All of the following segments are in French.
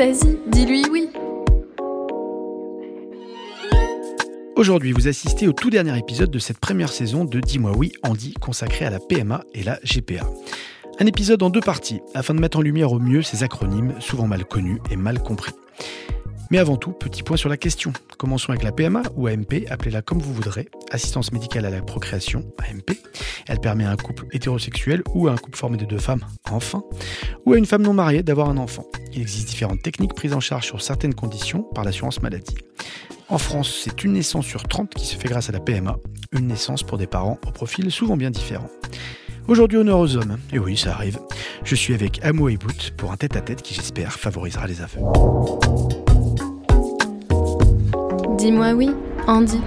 Vas-y, dis-lui oui. Aujourd'hui, vous assistez au tout dernier épisode de cette première saison de Dis-moi oui, Andy, consacré à la PMA et la GPA. Un épisode en deux parties, afin de mettre en lumière au mieux ces acronymes, souvent mal connus et mal compris. Mais avant tout, petit point sur la question. Commençons avec la PMA ou AMP, appelez-la comme vous voudrez, assistance médicale à la procréation, AMP. Elle permet à un couple hétérosexuel ou à un couple formé de deux femmes, enfin, ou à une femme non mariée d'avoir un enfant. Il existe différentes techniques prises en charge sur certaines conditions par l'assurance maladie. En France, c'est une naissance sur 30 qui se fait grâce à la PMA, une naissance pour des parents au profil souvent bien différent. Aujourd'hui, honneur aux hommes. Et oui, ça arrive. Je suis avec Amo et pour un tête-à-tête qui, j'espère, favorisera les aveux. Dis-moi oui, Andy.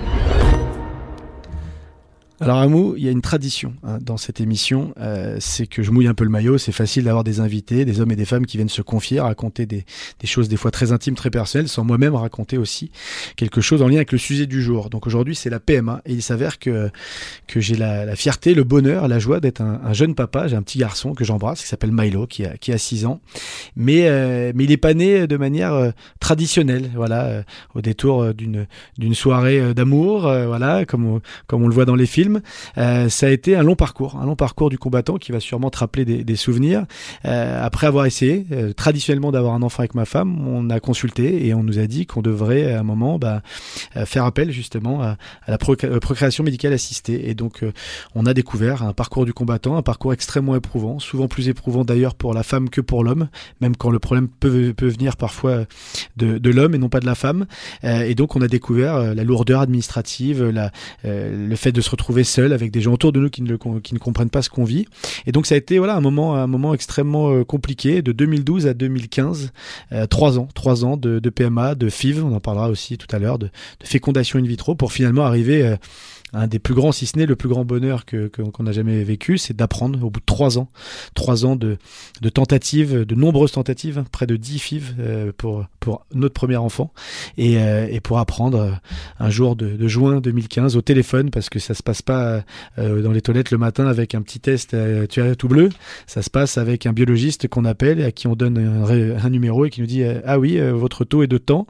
Alors Amou, il y a une tradition hein, dans cette émission, euh, c'est que je mouille un peu le maillot, c'est facile d'avoir des invités, des hommes et des femmes qui viennent se confier, raconter des, des choses des fois très intimes, très personnelles, sans moi-même raconter aussi quelque chose en lien avec le sujet du jour. Donc aujourd'hui c'est la PMA et il s'avère que, que j'ai la, la, fierté, le bonheur, la joie d'être un, un, jeune papa, j'ai un petit garçon que j'embrasse qui s'appelle Milo, qui a, qui a 6 ans, mais, euh, mais il est pas né de manière euh, traditionnelle, voilà, euh, au détour d'une d'une soirée d'amour, voilà, comme comme on le voit dans les films. Euh, ça a été un long parcours, un long parcours du combattant qui va sûrement te rappeler des, souvenirs. Euh, après avoir essayé euh, traditionnellement d'avoir un enfant avec ma femme, on a consulté et on nous a dit qu'on devrait à un moment bah, faire appel justement à, la procréation médicale assistée. Et donc on a découvert un parcours du combattant, un parcours extrêmement éprouvant, souvent plus éprouvant d'ailleurs pour la femme que pour l'homme, même quand le problème peut, venir parfois de, l'homme et non pas de la femme. et donc on a découvert la lourdeur administrative, le fait de se retrouver seul avec des gens autour de nous qui ne, qui ne comprennent pas ce qu'on vit. Et donc ça a été voilà un moment un moment extrêmement euh, compliqué de 2012 à 2015, euh, trois ans, trois ans de, PMA, de FIV, on en parlera aussi tout à l'heure, de, de, fécondation in vitro pour finalement arriver euh, un des plus grands, si ce n'est le plus grand bonheur que qu'on n'a jamais vécu, c'est d'apprendre au bout de trois ans, trois ans de, de tentatives, de nombreuses tentatives, près de dix FIV euh, pour pour notre premier enfant, et, euh, et pour apprendre euh, un jour de, de, juin 2015 au téléphone, parce que ça se passe pas dans les toilettes le matin avec un petit test tu as tout bleu, ça se passe avec un biologiste qu'on appelle et à qui on donne un numéro et qui nous dit ah oui votre taux est de temps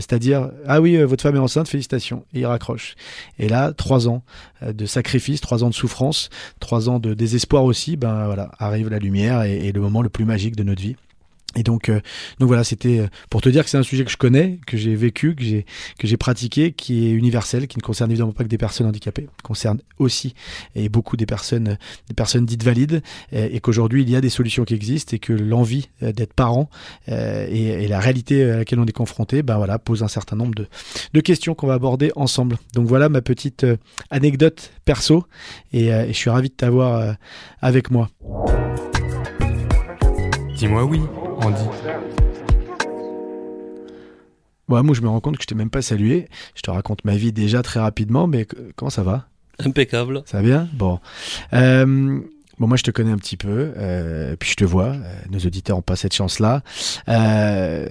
c'est-à-dire, ah oui, votre femme est enceinte, félicitations. Et il raccroche. Et là, trois ans de sacrifice, trois ans de souffrance, trois ans de désespoir aussi, ben voilà, arrive la lumière et, et le moment le plus magique de notre vie. Et donc, euh, donc voilà, c'était pour te dire que c'est un sujet que je connais, que j'ai vécu, que j'ai que j'ai pratiqué, qui est universel, qui ne concerne évidemment pas que des personnes handicapées, concerne aussi et beaucoup des personnes des personnes dites valides, et, qu'aujourd'hui il y a des solutions qui existent et que l'envie d'être parent euh, et, et, la réalité à laquelle on est confronté, ben voilà, pose un certain nombre de de questions qu'on va aborder ensemble. Donc voilà ma petite euh, anecdote perso, et, et, je suis ravi de t'avoir avec moi. Dis-moi oui. Andy. Bon, moi, je me rends compte que je t'ai même pas salué. Je te raconte ma vie déjà très rapidement, mais comment ça va? Impeccable. Ça va bien? Bon. Euh, bon, moi, je te connais un petit peu, euh, puis je te vois. Euh, nos auditeurs ont pas cette chance-là. Euh,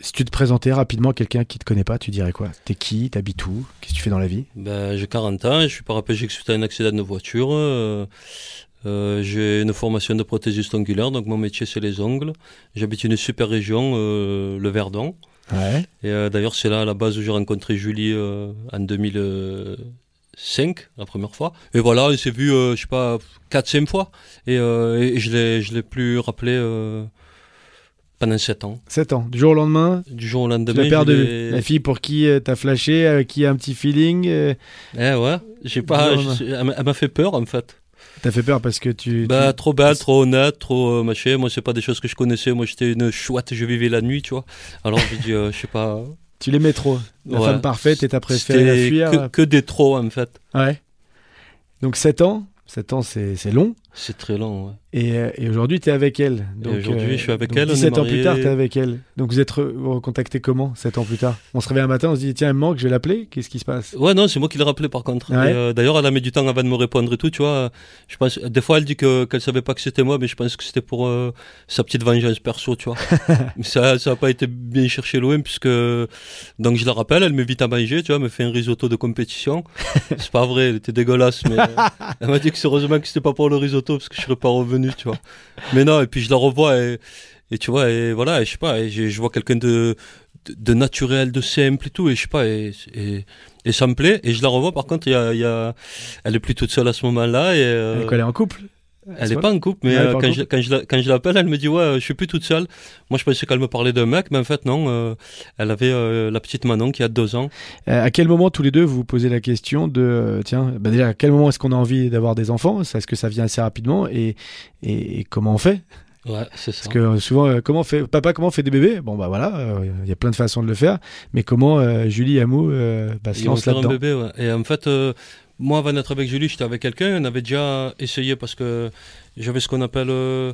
si tu te présentais rapidement à quelqu'un qui te connaît pas, tu dirais quoi? T'es qui? T'habites où? Qu'est-ce que tu fais dans la vie? Ben, J'ai 40 ans, je suis paraplégique suite à un accident de voiture. Euh, j'ai une formation de prothésiste ongulaire, donc mon métier c'est les ongles. J'habite une super région, euh, le Verdon. Ouais. Et euh, d'ailleurs c'est là à la base où j'ai rencontré Julie euh, en 2005, la première fois. Et voilà, on s'est vu, euh, je sais pas, 4-5 fois. Et, euh, et je l'ai, je l'ai plus rappelé euh, pendant 7 ans. 7 ans, du jour au lendemain Du jour au lendemain. Tu perdu la fille pour qui euh, t'as flashé, avec qui a un petit feeling euh... Eh ouais, j'ai pas, elle m'a fait peur en fait. T'as fait peur parce que tu. Bah, tu... trop belle, trop honnête, trop euh, machin. Moi, c'est pas des choses que je connaissais. Moi, j'étais une chouette, je vivais la nuit, tu vois. Alors, je dis, euh, je sais pas. Tu l'aimais trop. La ouais. femme parfaite et t'as préféré la fuir. Que, que des trop, en fait. Ouais. Donc, 7 ans. 7 ans, c'est long. C'est très long, ouais. Et, euh, et aujourd'hui, tu es avec elle. Donc, aujourd'hui, je suis avec donc elle, on est 17 ans plus tard, tu es avec elle. Donc vous êtes recontacté comment, 7 ans plus tard? On se réveille un matin, on se dit tiens, elle me manque, je vais l'appeler. Qu'est-ce qui se passe? Ouais, non, c'est moi qui l'ai rappelé par contre. Ouais. Et, euh, D'ailleurs, elle a mis du temps avant de me répondre et tout, tu vois. Je pense, des fois, elle dit que qu'elle savait pas que c'était moi, mais je pense que c'était pour euh, sa petite vengeance perso, tu vois. mais ça, ça a pas été bien cherché loin, puisque donc je la rappelle, elle m'invite à manger, tu vois, elle me fait un risotto de compétition. c'est pas vrai, elle était dégueulasse, mais euh, elle m'a dit que c'est heureusement que c'était pas pour le risotto, parce que je serais pas revenu, tu vois. Mais non, et puis je la revois et, tu vois, et voilà, et je sais pas, et je, vois quelqu'un de, de, naturel, de simple et tout, et je sais pas, et, ça me plaît. Et je la revois, par contre, il y a, elle est plus toute seule à ce moment-là, et euh, elle est en couple elle est pas en couple, mais euh, quand, je, quand, je, la- quand je l'appelle, elle me dit ouais, je suis plus toute seule. Moi, je pensais qu'elle me parlait d'un mec, mais en fait non. euh, elle avait euh, la petite Manon qui a deux ans. Euh, à quel moment tous les deux vous vous posez la question de euh, tiens, bah déjà à quel moment est-ce qu'on a envie d'avoir des enfants? Est-ce que ça vient assez rapidement? Et, et, et comment on fait? Ouais, c'est ça. Parce que euh, souvent, euh, comment on fait papa comment on fait des bébés? Bon bah voilà, euh, il y a plein de façons de le faire. Mais comment euh, Julie Amou euh, bah, se un là-dedans? bébé, ouais. Et en fait, euh, moi, avant d'être avec Julie, j'étais avec quelqu'un. On avait déjà essayé parce que j'avais ce qu'on appelle euh,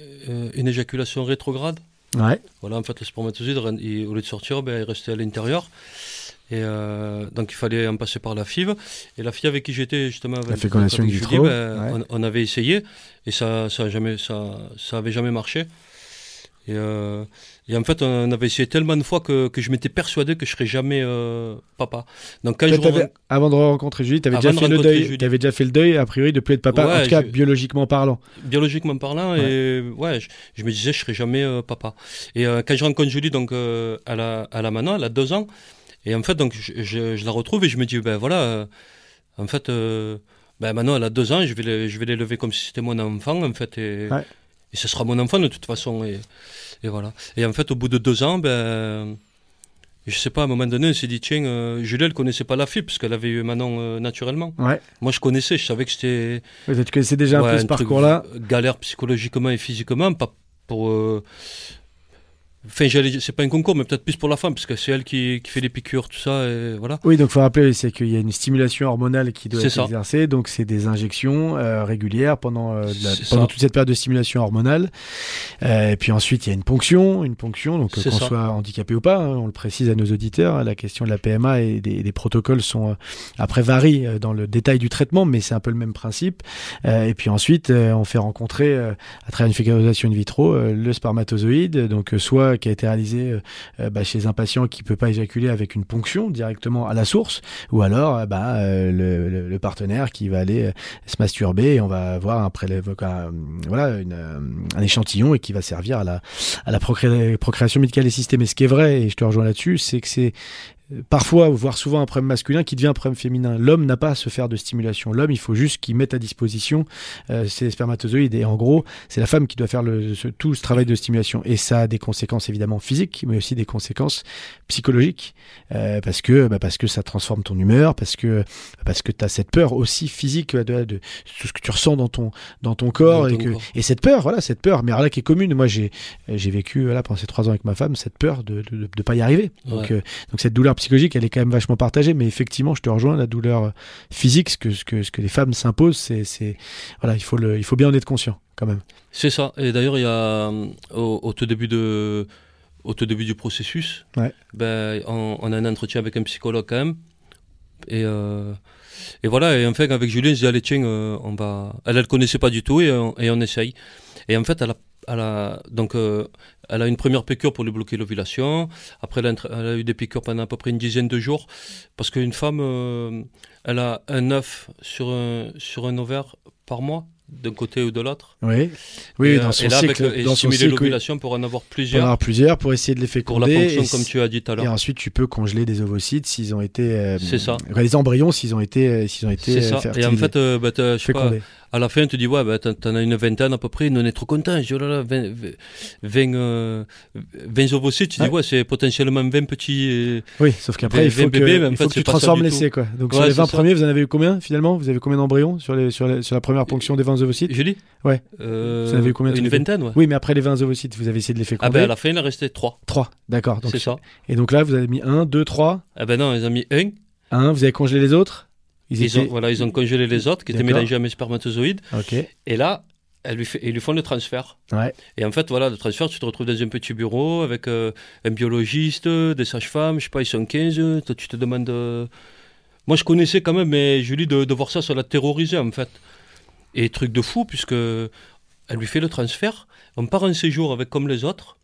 euh, une éjaculation rétrograde. Ouais. Voilà, en fait, le spermatozoïde, il- au lieu de sortir, ben, il restait à l'intérieur. Et euh, donc, il fallait en passer par la FIV. Et la fille avec qui j'étais, justement, avec, La fécondation avec Julie, ben, ouais. on, on avait essayé. Et ça jamais, ça, ça avait jamais marché. Et, euh, et en fait, on avait essayé tellement de fois que, que je m'étais persuadé que je serais jamais euh, papa. Donc, quand je rencontre- avant de rencontrer Julie, tu avais déjà fait le deuil. A priori de plus être papa, en tout cas je- biologiquement parlant. biologiquement parlant et ouais je, je me disais je serais jamais euh, papa et quand je rencontre Julie donc à la à la Manon elle a deux ans et en fait donc je, la retrouve et je me dis ben voilà en fait ben Manon elle a deux ans je vais le- je vais l'élever comme si c'était mon enfant en fait et, Ouais. Et ce sera mon enfant de toute façon et, et voilà et en fait au bout de deux ans ben je sais pas, à un moment donné, on s'est dit, tiens, euh, Julie, elle connaissait pas la fille, parce qu'elle avait eu Manon euh, naturellement. Ouais. Moi, je connaissais, je savais que c'était Ouais, Tu connaissais déjà Ouais, un peu ce parcours-là. Galère psychologiquement et physiquement, pas pour. euh, Enfin, c'est pas un concours, mais peut-être plus pour la femme, parce que c'est elle qui, qui fait les piqûres, tout ça, et voilà. Oui, donc faut rappeler, c'est qu'il y a une stimulation hormonale qui doit être ça. exercée, donc c'est des injections euh, régulières pendant, euh, la- pendant toute cette période de stimulation hormonale. Euh, et puis ensuite, il y a une ponction, une ponction, donc qu'on soit handicapé ou pas, hein, on le précise à nos auditeurs, hein, la question de la PMA et des, des protocoles sont après varient dans le détail du traitement, mais c'est un peu le même principe. Et puis ensuite, on fait rencontrer à travers une fécondation in vitro le spermatozoïde, donc euh, soit qui a été réalisé euh, euh, bah, chez un patient qui peut pas éjaculer avec une ponction directement à la source, ou alors euh, bah, euh, le, partenaire qui va aller euh, se masturber et on va avoir un prélève, un, voilà, euh, un échantillon et qui va servir à la, procréation médicale assistée. Mais ce qui est vrai, et je te rejoins là-dessus, c'est que c'est euh, parfois, voire souvent, un problème masculin qui devient un problème féminin. L'homme n'a pas à se faire de stimulation. L'homme, il faut juste qu'il mette à disposition euh, ses spermatozoïdes. Et en gros, c'est la femme qui doit faire le, ce- tout ce travail de stimulation. Et ça a des conséquences évidemment physiques, mais aussi des conséquences psychologiques, euh, parce que bah, parce que ça transforme ton humeur, parce que parce que tu as cette peur aussi physique de, de tout ce que tu ressens dans ton dans ton corps Dans et que corps. et cette peur, voilà, cette peur, mais alors là qui est commune. Moi, j'ai j'ai vécu voilà pendant ces trois ans avec ma femme cette peur de de pas y arriver. Donc Ouais. euh, donc cette douleur psychologique, elle est quand même vachement partagée, mais effectivement, je te rejoins, la douleur euh, physique, ce que ce que ce que les femmes s'imposent, c'est c'est voilà, il faut le il faut bien en être conscient quand même. C'est ça. Et d'ailleurs, il y a, euh, au, au tout début de, au tout début du processus, Ouais. ben, on, on a un entretien avec un psychologue quand même. Et, euh, et voilà, et en fait, avec Julien, je dis, allez, tiens, euh, on va. Elle, elle connaissait pas du tout et on, et on essaye. Et en fait, elle a, elle a, donc, euh, elle a une première piqûre pour lui bloquer l'ovulation. Après, elle a, un- elle a eu des piqûres pendant à peu près une dizaine de jours. Parce qu'une femme, euh, elle a un œuf sur un, sur un ovaire par mois, d'un côté ou de l'autre. Oui, oui, et, dans euh, son et là, avec cycle, le- et dans oui. l'ovulation pour en avoir Pour en plusieurs. avoir plusieurs pour essayer de les Pour la féconder. fonction, et, comme tu as dit tout à et l'heure. ensuite, tu peux congeler des ovocytes s'ils ont été. euh, C'est ça. Les embryons s'ils ont été s'ils ont été C'est euh, ça. Et en fait, bah, je sais pas. À la fin, tu dis, ouais, bah, t'en as une vingtaine à peu près, on est trop contents. Je dis, oh là là, 20, 20, euh, 20 ovocytes, tu Ouais. dis, ouais, c'est potentiellement 20 petits. euh, Oui, sauf qu'après, il faut que, bébés, en il fait, faut que tu transformes l'essai, quoi. Donc Ouais, sur les c'est 20 ça. premiers, vous en avez eu combien finalement? Vous avez combien d'embryons sur, les, sur, les- sur la première ponction des 20 ovocytes? Julie Ouais. Euh, Vous en avez eu combien Une vingtaine, ouais. Oui, mais après les 20 ovocytes, vous avez essayé de les Ah féconder. ben à la fin, il en restait 3. 3, d'accord. C'est ça. Et donc là, vous avez mis 1, 2, 3. Ah ben non, ils ont mis 1. 1, vous avez congelé les autres? Ils Ils, ont, voilà, ils ont congelé les autres qui étaient mélangés à mes spermatozoïdes. Ok. Et là, elle lui fait, ils lui font le transfert. Ouais. Et en fait, voilà, le transfert, tu te retrouves dans un petit bureau avec euh, un biologiste, des sages-femmes, je sais pas, ils sont 15. Toi, tu te demandes. euh, Moi, je connaissais quand même, mais Julie, de, de voir ça, ça l'a terrorisé en fait. Et truc de fou, puisque elle lui fait le transfert. On part en séjour avec comme les autres,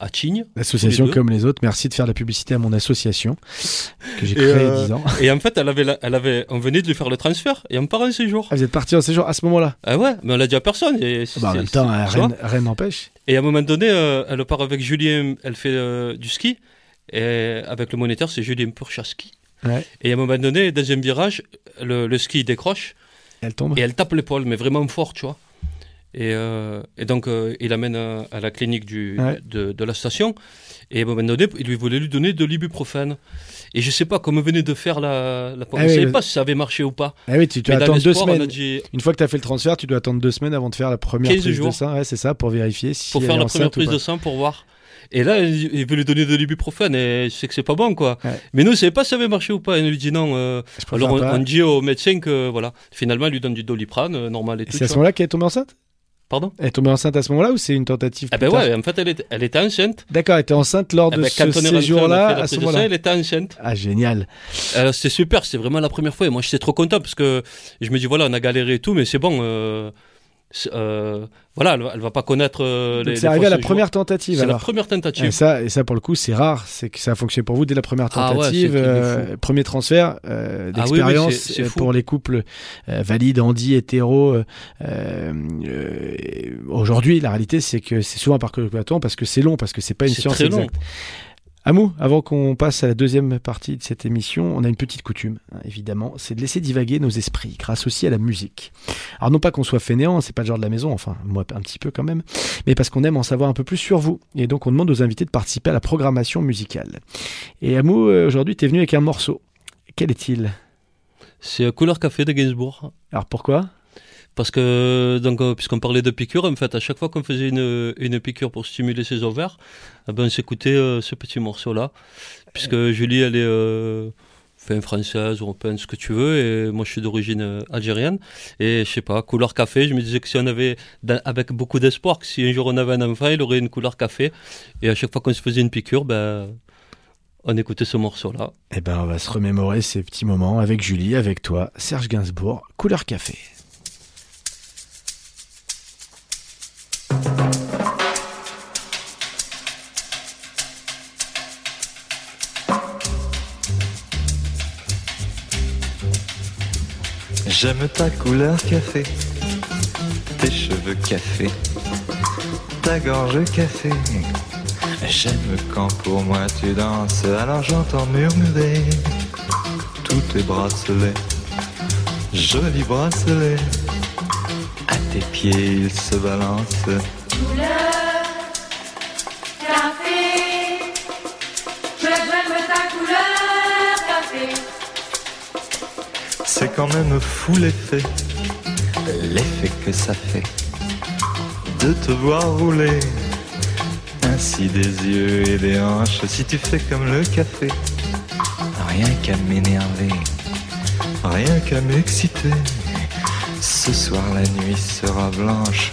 à Tignes. L'association les comme les autres. Merci de faire la publicité à mon association que j'ai créée euh, il y a 10 ans. Et en fait, elle avait, la- elle avait, on venait de lui faire le transfert et on part en séjour. Ah, vous êtes parti en séjour à ce moment-là? Ah ouais, mais on l'a dit à personne. Et, Bah, En même temps, vois rien n'empêche. Et à un moment donné, euh, elle part avec Julien, elle fait euh, du ski. Et avec le moniteur, c'est Julien Purchaski. Ouais. Et à un moment donné, un virage, le, le ski décroche Elle tombe. et elle tape l'épaule, mais vraiment fort, tu vois. Et, euh, et donc, euh, il l'amène à, à la clinique du, Ouais. de, de la station. Et à un moment donné, il lui voulait lui donner de l'ibuprofène. Et je sais pas, comme venait de faire la. la... Ah oui, ne savait mais- pas si ça avait marché ou pas. Ah oui, tu dois Mais dans attendre deux l'espoir, on semaines. a dit, Une fois que tu as fait le transfert, tu dois attendre deux semaines avant de faire la première 15 prise de sang. Ouais, c'est ça, pour vérifier si pour faire la première prise de sang pour voir. Et là, il veut lui donner de l'ibuprofène et je sais que c'est pas bon, quoi. Ouais. Mais nous, on savait pas si ça avait marché ou pas. Et on lui dit non. euh, Je alors, on, dit au médecin que, voilà, finalement, il lui donne du doliprane, euh, normal et Et tout. c'est à ce moment-là qu'elle est tombée enceinte? Pardon Elle est tombée enceinte à ce moment-là ou c'est une tentative Ah ben ouais, en fait, elle, était- elle était enceinte. D'accord, elle était enceinte lors Ah de ben, ce est séjour-là, à ce moment-là. elle était enceinte. Ah, génial. Alors, c'était super, c'était vraiment la première fois. Et moi, j'étais trop content parce que je me dis, voilà, on a galéré et tout, mais c'est bon. euh, c'est, euh, voilà, elle, va- elle va pas connaître euh, les. c'est arrivé à la première tentative C'est la première tentative. Et ça, et ça, pour le coup, c'est rare. C'est que ça a fonctionné pour vous dès la première Ah ouais, tentative. truc de euh, premier transfert euh, Ah oui, oui, d'expérience pour les couples valides, Andy, hétéro. Aujourd'hui, la réalité, c'est que c'est souvent par collaboration parce que c'est long, parce que c'est pas une C'est science très Amou, avant qu'on passe à la deuxième partie de cette émission, on a une petite coutume, hein, évidemment, c'est de laisser divaguer nos esprits, grâce aussi à la musique. Alors non pas qu'on soit fainéant, c'est pas le genre de la maison, enfin moi un petit peu quand même, mais parce qu'on aime en savoir un peu plus sur vous. Et donc on demande aux invités de participer à la programmation musicale. Et Amou, euh, aujourd'hui, tu es venu avec un morceau. Quel est-il? C'est Couleur Café de Gainsbourg. Alors pourquoi? Parce que, donc, euh, puisqu'on parlait de piqûres, en fait, à chaque fois qu'on faisait une, une piqûre pour stimuler ses ovaires, eh ben, on s'écoutait euh, ce petit morceau-là. Puisque Julie, elle est euh, enfin, française, européenne, ce que tu veux, et moi, je suis d'origine euh, algérienne. Et je sais pas, couleur café, je me disais que si on avait, avec beaucoup d'espoir, que si un jour on avait un enfant, il aurait une couleur café. Et à chaque fois qu'on se faisait une piqûre, ben, on écoutait ce morceau-là. Eh ben on va se remémorer ces petits moments avec Julie, avec toi, Serge Gainsbourg, couleur café. J'aime ta couleur café, tes cheveux café, ta gorge café. J'aime quand pour moi tu danses, alors j'entends murmurer tous tes bracelets, jolis bracelets. À tes pieds ils se café. C'est quand même fou l'effet, l'effet que ça fait de te voir rouler ainsi des yeux et des hanches. Si tu fais comme le café, rien qu'à m'énerver, rien qu'à m'exciter. Ce soir la nuit sera blanche.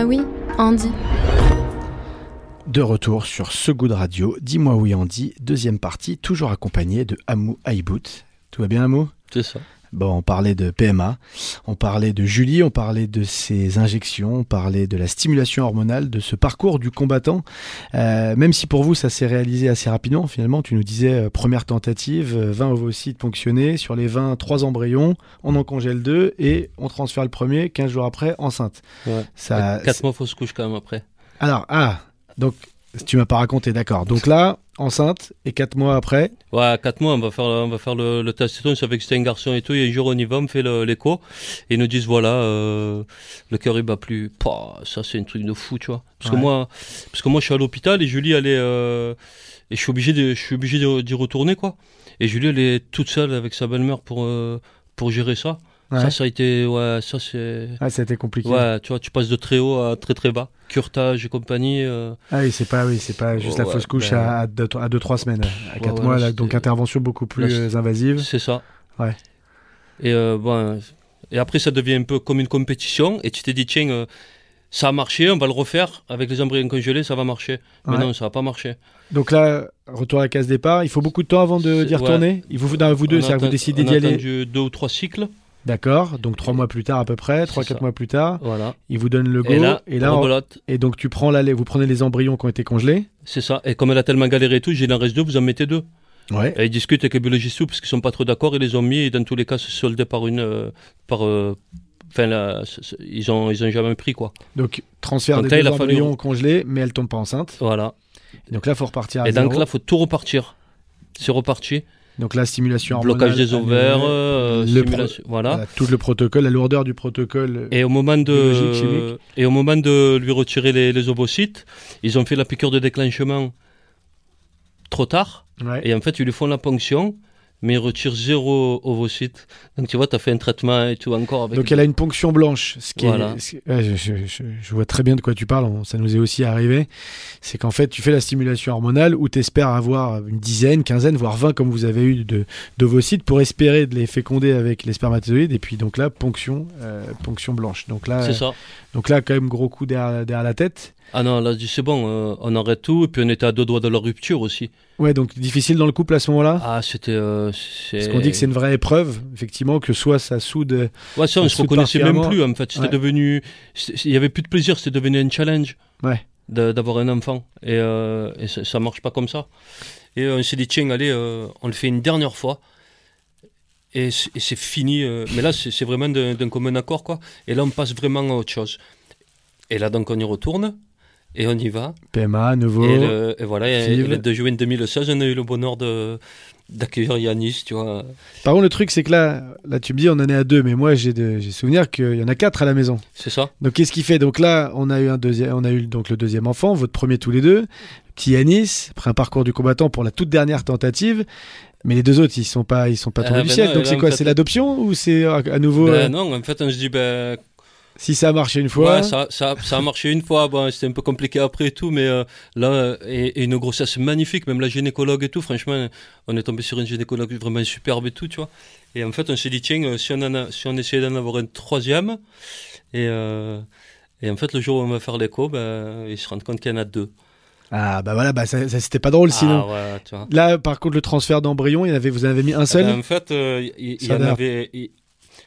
Dis-moi oui, Andy. De retour sur ce goût de radio, dis-moi oui Andy, deuxième partie, toujours accompagné de Amou Aïbout. Tout va bien Amou? C'est ça. Bon, on parlait de PMA, on parlait de Julie, on parlait de ses injections, on parlait de la stimulation hormonale, de ce parcours du combattant. Euh, même si pour vous ça s'est réalisé assez rapidement, finalement, tu nous disais euh, première tentative, euh, 20 ovocytes ponctionnés, sur les 20, 3 embryons, on en congèle 2 et on transfère le premier 15 jours après enceinte. Ouais. Ça, 4 mois fausse couche quand même après. Alors, ah, donc tu m'as pas raconté, d'accord. Donc là, enceinte et 4 mois après, Ouais, 4 mois, on va faire, on va faire le, le test. On savait que c'était un garçon et tout. Et un jour, on y va, on fait l'écho. Et ils nous disent, voilà, euh, le cœur, il bat plus. Pouah, ça, c'est un truc de fou, tu vois. Parce, Ouais. que moi, parce que moi, je suis à l'hôpital et Julie, elle est. euh, et je suis obligé de- je suis obligé de- d'y retourner, quoi. Et Julie, elle est toute seule avec sa belle-mère pour, euh, pour gérer ça. Ouais. Ça, ça a été. Ouais, ça, c'est. ah, ça a été compliqué. Ouais, tu vois, tu passes de très haut à très très bas. Curtage et compagnie. euh, Ah oui, c'est pas, oui, c'est pas juste la Ouais, fausse couche ben- à 2 à deux, trois semaines, à 4 Ouais, mois, là, donc intervention beaucoup plus Là, invasive. C'est ça. Ouais. Et, euh, bon, et après, ça devient un peu comme une compétition. Et tu t'es dit, tiens, euh, ça a marché, on va le refaire. Avec les embryons congelés, ça va marcher. Mais non, ça va pas marcher. Donc là, retour à la case départ, il faut beaucoup de temps avant de- d'y retourner. Il vous, non, vous deux, On a c'est-à-dire que vous décidez on d'y a aller. attendu deux ou trois cycles. D'accord, donc 3 mois plus tard à peu près, 3-4 ça. mois plus tard, Voilà. il vous donne le go. Et là, et, là, on- et donc tu prends la, vous prenez les embryons qui ont été congelés. C'est ça. Et comme elle a tellement galéré et tout, j'ai en reste deux, vous en mettez deux. Ouais. Et ils discutent avec les biologistes parce qu'ils sont pas trop d'accord, ils les ont mis, et dans tous les cas, se soldaient par une. euh, par. euh, Enfin, là, ils ont, ils ont jamais pris, quoi. Donc transfert Donc des là, deux fallu- embryons congelés, mais elle tombe pas enceinte. Voilà. Donc là, faut repartir à et donc zéro. là, faut tout repartir. C'est reparti. Donc là, stimulation hormonale. Blocage des ovaires, euh, stimulation- voilà. Voilà, tout le protocole, la lourdeur du protocole. Et au moment de et au moment de lui retirer les, les ovocytes, ils ont fait la piqûre de déclenchement trop tard. Ouais. Et en fait, ils lui font la ponction, mais ils retirent zéro ovocyte. Donc tu vois, tu as fait un traitement et tout encore avec. Donc elle a une ponction blanche, ce qui Voilà. est, ce- ouais, je, je- je- je vois très bien de quoi tu parles, ça nous est aussi arrivé. C'est qu'en fait tu fais la stimulation hormonale où tu espères avoir une dizaine, quinzaine, voire 20 comme vous avez eu d'ovocytes pour espérer de les féconder avec les spermatozoïdes et puis donc là ponction, euh, ponction blanche. Donc là, C'est ça. donc là quand même gros coup derrière, derrière la tête. Ah non, là, c'est bon, euh, on arrête tout. Et puis on était à deux doigts de la rupture aussi. Ouais donc difficile dans le couple à ce moment-là? Ah, c'était. euh, Parce qu'on dit que c'est une vraie épreuve, effectivement, que soit ça soude. Ouais, ça, on se reconnaissait même plus en fait. C'était Ouais. devenu. Il y avait plus de plaisir, c'était devenu un challenge. Ouais. D'avoir un enfant. Et, euh, et ça, ça marche pas comme ça. Et euh, on s'est dit, tiens, allez, on le fait une dernière fois. Et c'est fini. mais là, c'est vraiment d'un commun accord, quoi. Et là, on passe vraiment à autre chose. Et là, donc, on y retourne. Et on y va. PMA, nouveau. Et, le- et voilà, et, FIV. le 2 juin 2016, on a eu le bonheur de d'accueillir Yanis, tu vois. Par contre, le truc, c'est que là, là, tu me dis, on en est à deux, mais moi, j'ai souvenir qu'il y en a quatre à la maison. C'est ça Donc, qu'est-ce qu'il fait? Donc là, on a eu un deuxième, on a eu donc le deuxième enfant, votre premier tous les deux, petit Yanis, après un parcours du combattant pour la toute dernière tentative. Mais les deux autres, ils sont pas, ils sont pas Euh, tombés du ben ciel. non, donc et là, c'est quoi? C'est l'adoption ou c'est à, à nouveau Ben euh, Non, en fait, on se dit, ben, si ça a marché une fois Ouais, ça, ça, ça a marché une fois. Bon, c'était un peu compliqué après et tout, mais euh, là, et, et une grossesse magnifique, même la gynécologue et tout. Franchement, on est tombé sur une gynécologue vraiment superbe et tout, tu vois. Et en fait, on s'est dit, tiens, euh, si on, en a, si on essayait d'en avoir un troisième, et, euh, et en fait, le jour où on va faire l'écho, ben, ils se rendent compte qu'il y en a deux. Ah bah voilà, bah ça, ça, c'était pas drôle sinon. Ah, ouais, tu vois. Là, par contre, le transfert d'embryon, il y en avait, vous en avez mis un Eh seul? ben, en fait, euh, il, y en avait.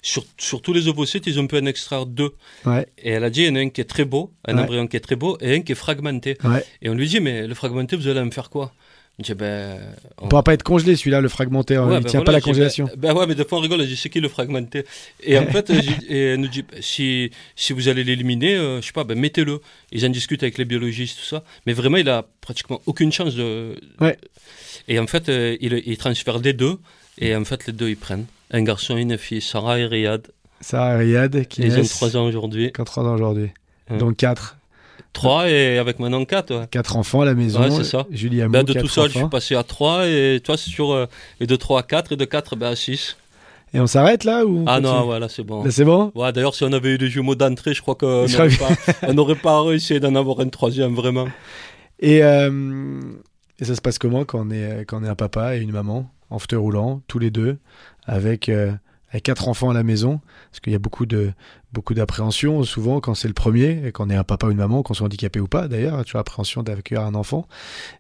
Sur, sur tous les ovocytes, ils ont pu en extraire deux. Ouais. Et elle a dit, il y en a un qui est très beau, un Ouais. embryon qui est très beau, et un qui est fragmenté. Ouais. Et on lui dit, mais le fragmenté, vous allez me faire quoi? Il dit, ben. On pourra pas être congelé celui-là, le fragmentaire. Ouais, il ben tient voilà, pas la je congélation. Ben, ben ouais, mais des fois on rigole, dit, c'est qui le fragmenté? Et en fait, et elle nous dit, ben, si, si vous allez l'éliminer, euh, je sais pas, ben mettez-le. Ils en discutent avec les biologistes, tout ça. Mais vraiment, il a pratiquement aucune chance de. Et en fait, euh, il, il transfère les deux, et en fait, les deux, ils prennent. Un garçon et une fille, Sarah et Riyad. Ça, Riyad, qui Ils ont naissent 3 ans aujourd'hui. 4 ans aujourd'hui. Ouais. Donc 4. 3 et avec maintenant 4. Ouais. 4 enfants à la maison. Ouais, c'est ça. Julie Hamon, Ben, de quatre tout seul, je suis enfants. passé à 3, et toi, c'est sur. euh, et de 3 à 4, et de 4 ben, à 6. Et on s'arrête là ou Ah non, voilà, c'est bon. C'est bon? Ouais, d'ailleurs, si on avait eu des jumeaux d'entrée, je crois qu'on n'aurait pas, pas réussi d'en avoir un troisième, vraiment. et, euh, et ça se passe comment quand on est, quand on est un papa et une maman en fauteuil roulant, tous les deux, avec, euh, quatre enfants à la maison Parce qu'il y a beaucoup de, beaucoup d'appréhension souvent quand c'est le premier et qu'on est un papa ou une maman, qu'on soit handicapé ou pas d'ailleurs, toujours appréhension d'accueillir un enfant.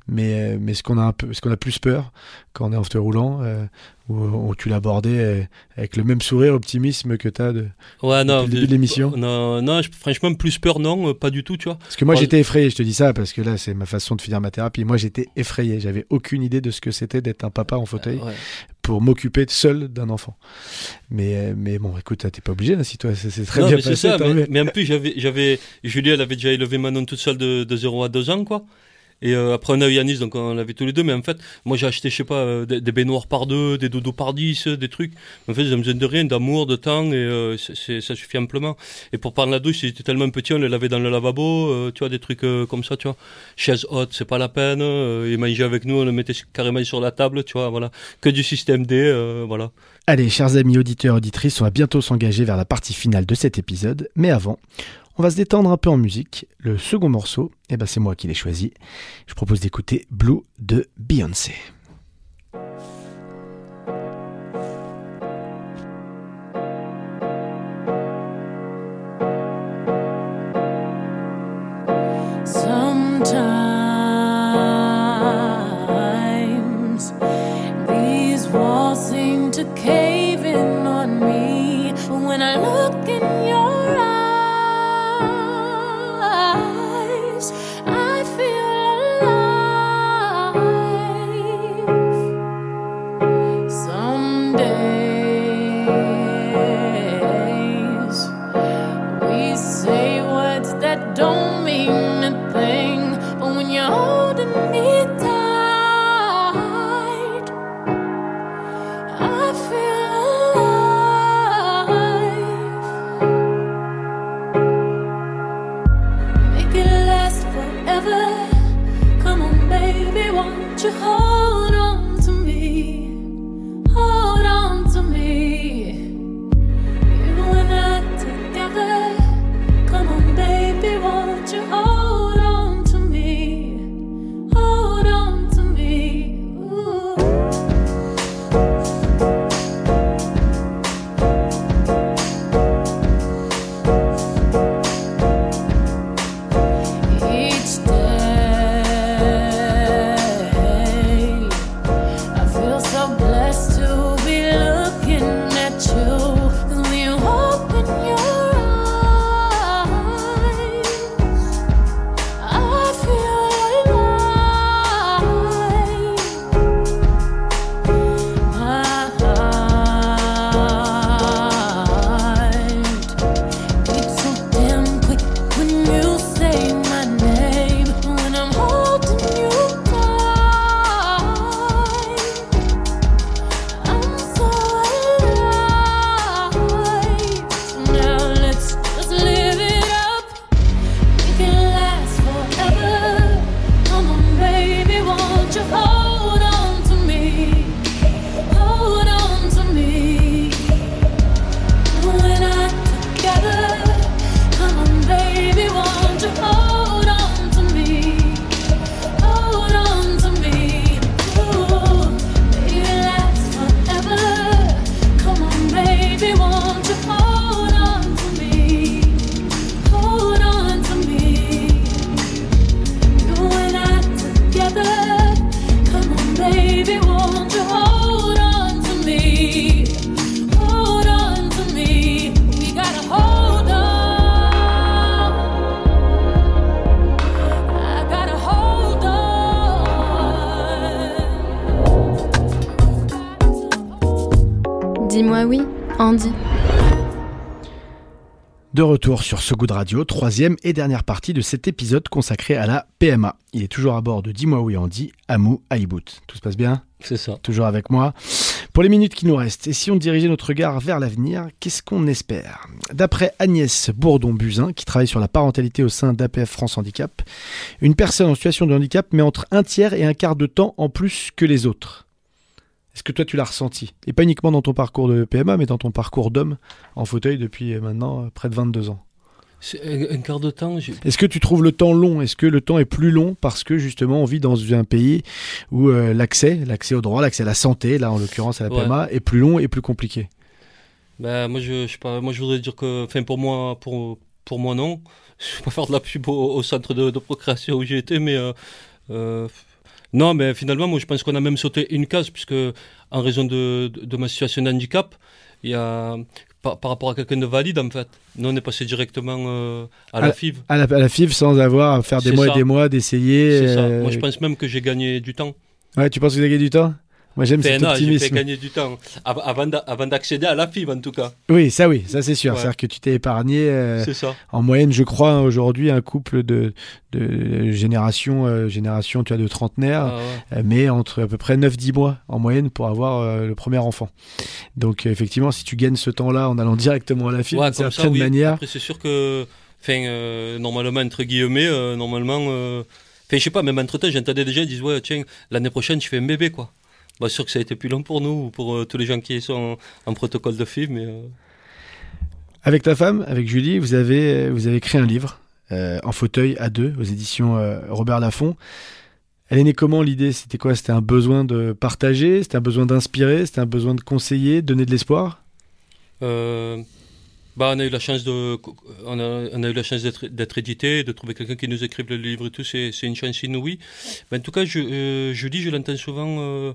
Mais, euh, mais ce qu'on a un peu, ce qu'on a plus peur quand on est en fauteuil roulant, euh, où, où tu l'abordais euh, avec le même sourire, optimisme que tu as de, Ouais, non. depuis le début de l'émission. Non, non, je- franchement, plus peur, non, euh, pas du tout, tu vois. Parce que moi j'étais effrayé, je te dis ça parce que là c'est ma façon de finir ma thérapie. Moi j'étais effrayé, j'avais aucune idée de ce que c'était d'être un papa en fauteuil Ouais. pour m'occuper seul d'un enfant. Mais, mais bon, écoute, t'es pas obligé, hein, si toi c'est très non, bien mais c'est passé. ça. tant Mais, mieux. mais en plus, j'avais, j'avais, Julie, elle avait déjà élevé Manon toute seule de, de 0 à 2 ans, quoi. Et euh, après, on a eu Yanis, donc on l'avait tous les deux. Mais en fait, moi, j'ai acheté, je sais pas, euh, des, des baignoires par deux, des dodos par dix, euh, des trucs. En fait, j'ai besoin de rien, d'amour, de temps, et euh, ça suffit amplement. Et pour prendre la douche, c'était tellement petit, on le lavait dans le lavabo, euh, tu vois, des trucs euh, comme ça, tu vois. Chaise haute, c'est pas la peine. Et manger avec nous, on le mettait carrément sur la table, tu vois, voilà. Que du système D, voilà. Allez, chers amis auditeurs, auditrices, on va bientôt s'engager vers la partie finale de cet épisode. Mais avant, on va se détendre un peu en musique. Le second morceau, eh ben, c'est moi qui l'ai choisi. Je propose d'écouter Blue de Beyoncé. Ce goût de radio, troisième et dernière partie de cet épisode consacré à la PMA. Il est toujours à bord de Dis-moi oui Andy, Amou Aïbout. Tout se passe bien? C'est ça. Toujours avec moi. Pour les minutes qui nous restent, et si on dirigeait notre regard vers l'avenir, qu'est-ce qu'on espère? D'après Agnès Bourdon-Buzyn, qui travaille sur la parentalité au sein d'APF France Handicap, une personne en situation de handicap met entre un tiers et un quart de temps en plus que les autres. Est-ce que toi tu l'as ressenti? Et pas uniquement dans ton parcours de PMA, mais dans ton parcours d'homme en fauteuil depuis maintenant près de 22 ans. Un, un quart de temps. Est-ce que tu trouves le temps long? Est-ce que le temps est plus long parce que justement on vit dans un pays où euh, l'accès, l'accès au droit, l'accès à la santé, là en l'occurrence à la Ouais. PMA, est plus long et plus compliqué? Ben, moi, je, je sais pas, moi, je voudrais dire que, enfin, pour moi, pour, pour moi, non. Je vais pas faire de la pub au, au centre de, de procréation où j'ai été, mais euh, euh, non, mais finalement, moi, je pense qu'on a même sauté une case, puisque en raison de, de, de ma situation de handicap, il y a par, par rapport à quelqu'un de valide, en fait. Nous, on est passé directement euh, à la FIV. À la, à la FIV sans avoir à faire des mois ça. et des mois d'essayer. C'est ça. euh, Moi, je pense même que j'ai gagné du temps. Ouais, tu penses que vous avez gagné du temps? Moi, j'aime cet optimisme. gagner du temps. Av- Avant d'a- avant d'accéder à la FIV, en tout cas. Oui, ça oui, ça c'est sûr. Ouais. C'est-à-dire que tu t'es épargné. euh, C'est ça. en moyenne, je crois, aujourd'hui, un couple de, de génération, euh, génération, tu as de trentenaires, Ah, ouais. euh, mais entre à peu près 9-10 mois en moyenne pour avoir euh, le premier enfant. Donc, euh, effectivement, si tu gagnes ce temps-là en allant directement à la FIV, Ouais, d'une certaine oui. manière, Après, c'est sûr que, enfin, euh, normalement, entre guillemets, normalement, enfin, je sais pas, même entre temps, j'entendais des gens qui disent, ouais, tiens, l'année prochaine, je fais un bébé, quoi. Bah, sûr que ça a été plus long pour nous, ou pour euh, tous les gens qui sont en, en protocole de FIV, mais, euh, avec ta femme, avec Julie, vous avez, vous avez créé un livre euh, en fauteuil à deux aux éditions euh, Robert Laffont. Elle est née comment l'idée? C'était quoi? C'était un besoin de partager? C'était un besoin d'inspirer? C'était un besoin de conseiller, de donner de l'espoir? Euh, bah, on a eu la chance de, on a, on a eu la chance d'être, édité, de trouver quelqu'un qui nous écrive le livre et tout, c'est, c'est une chance inouïe. Mais en tout cas, je, euh, je dis, je l'entends souvent euh,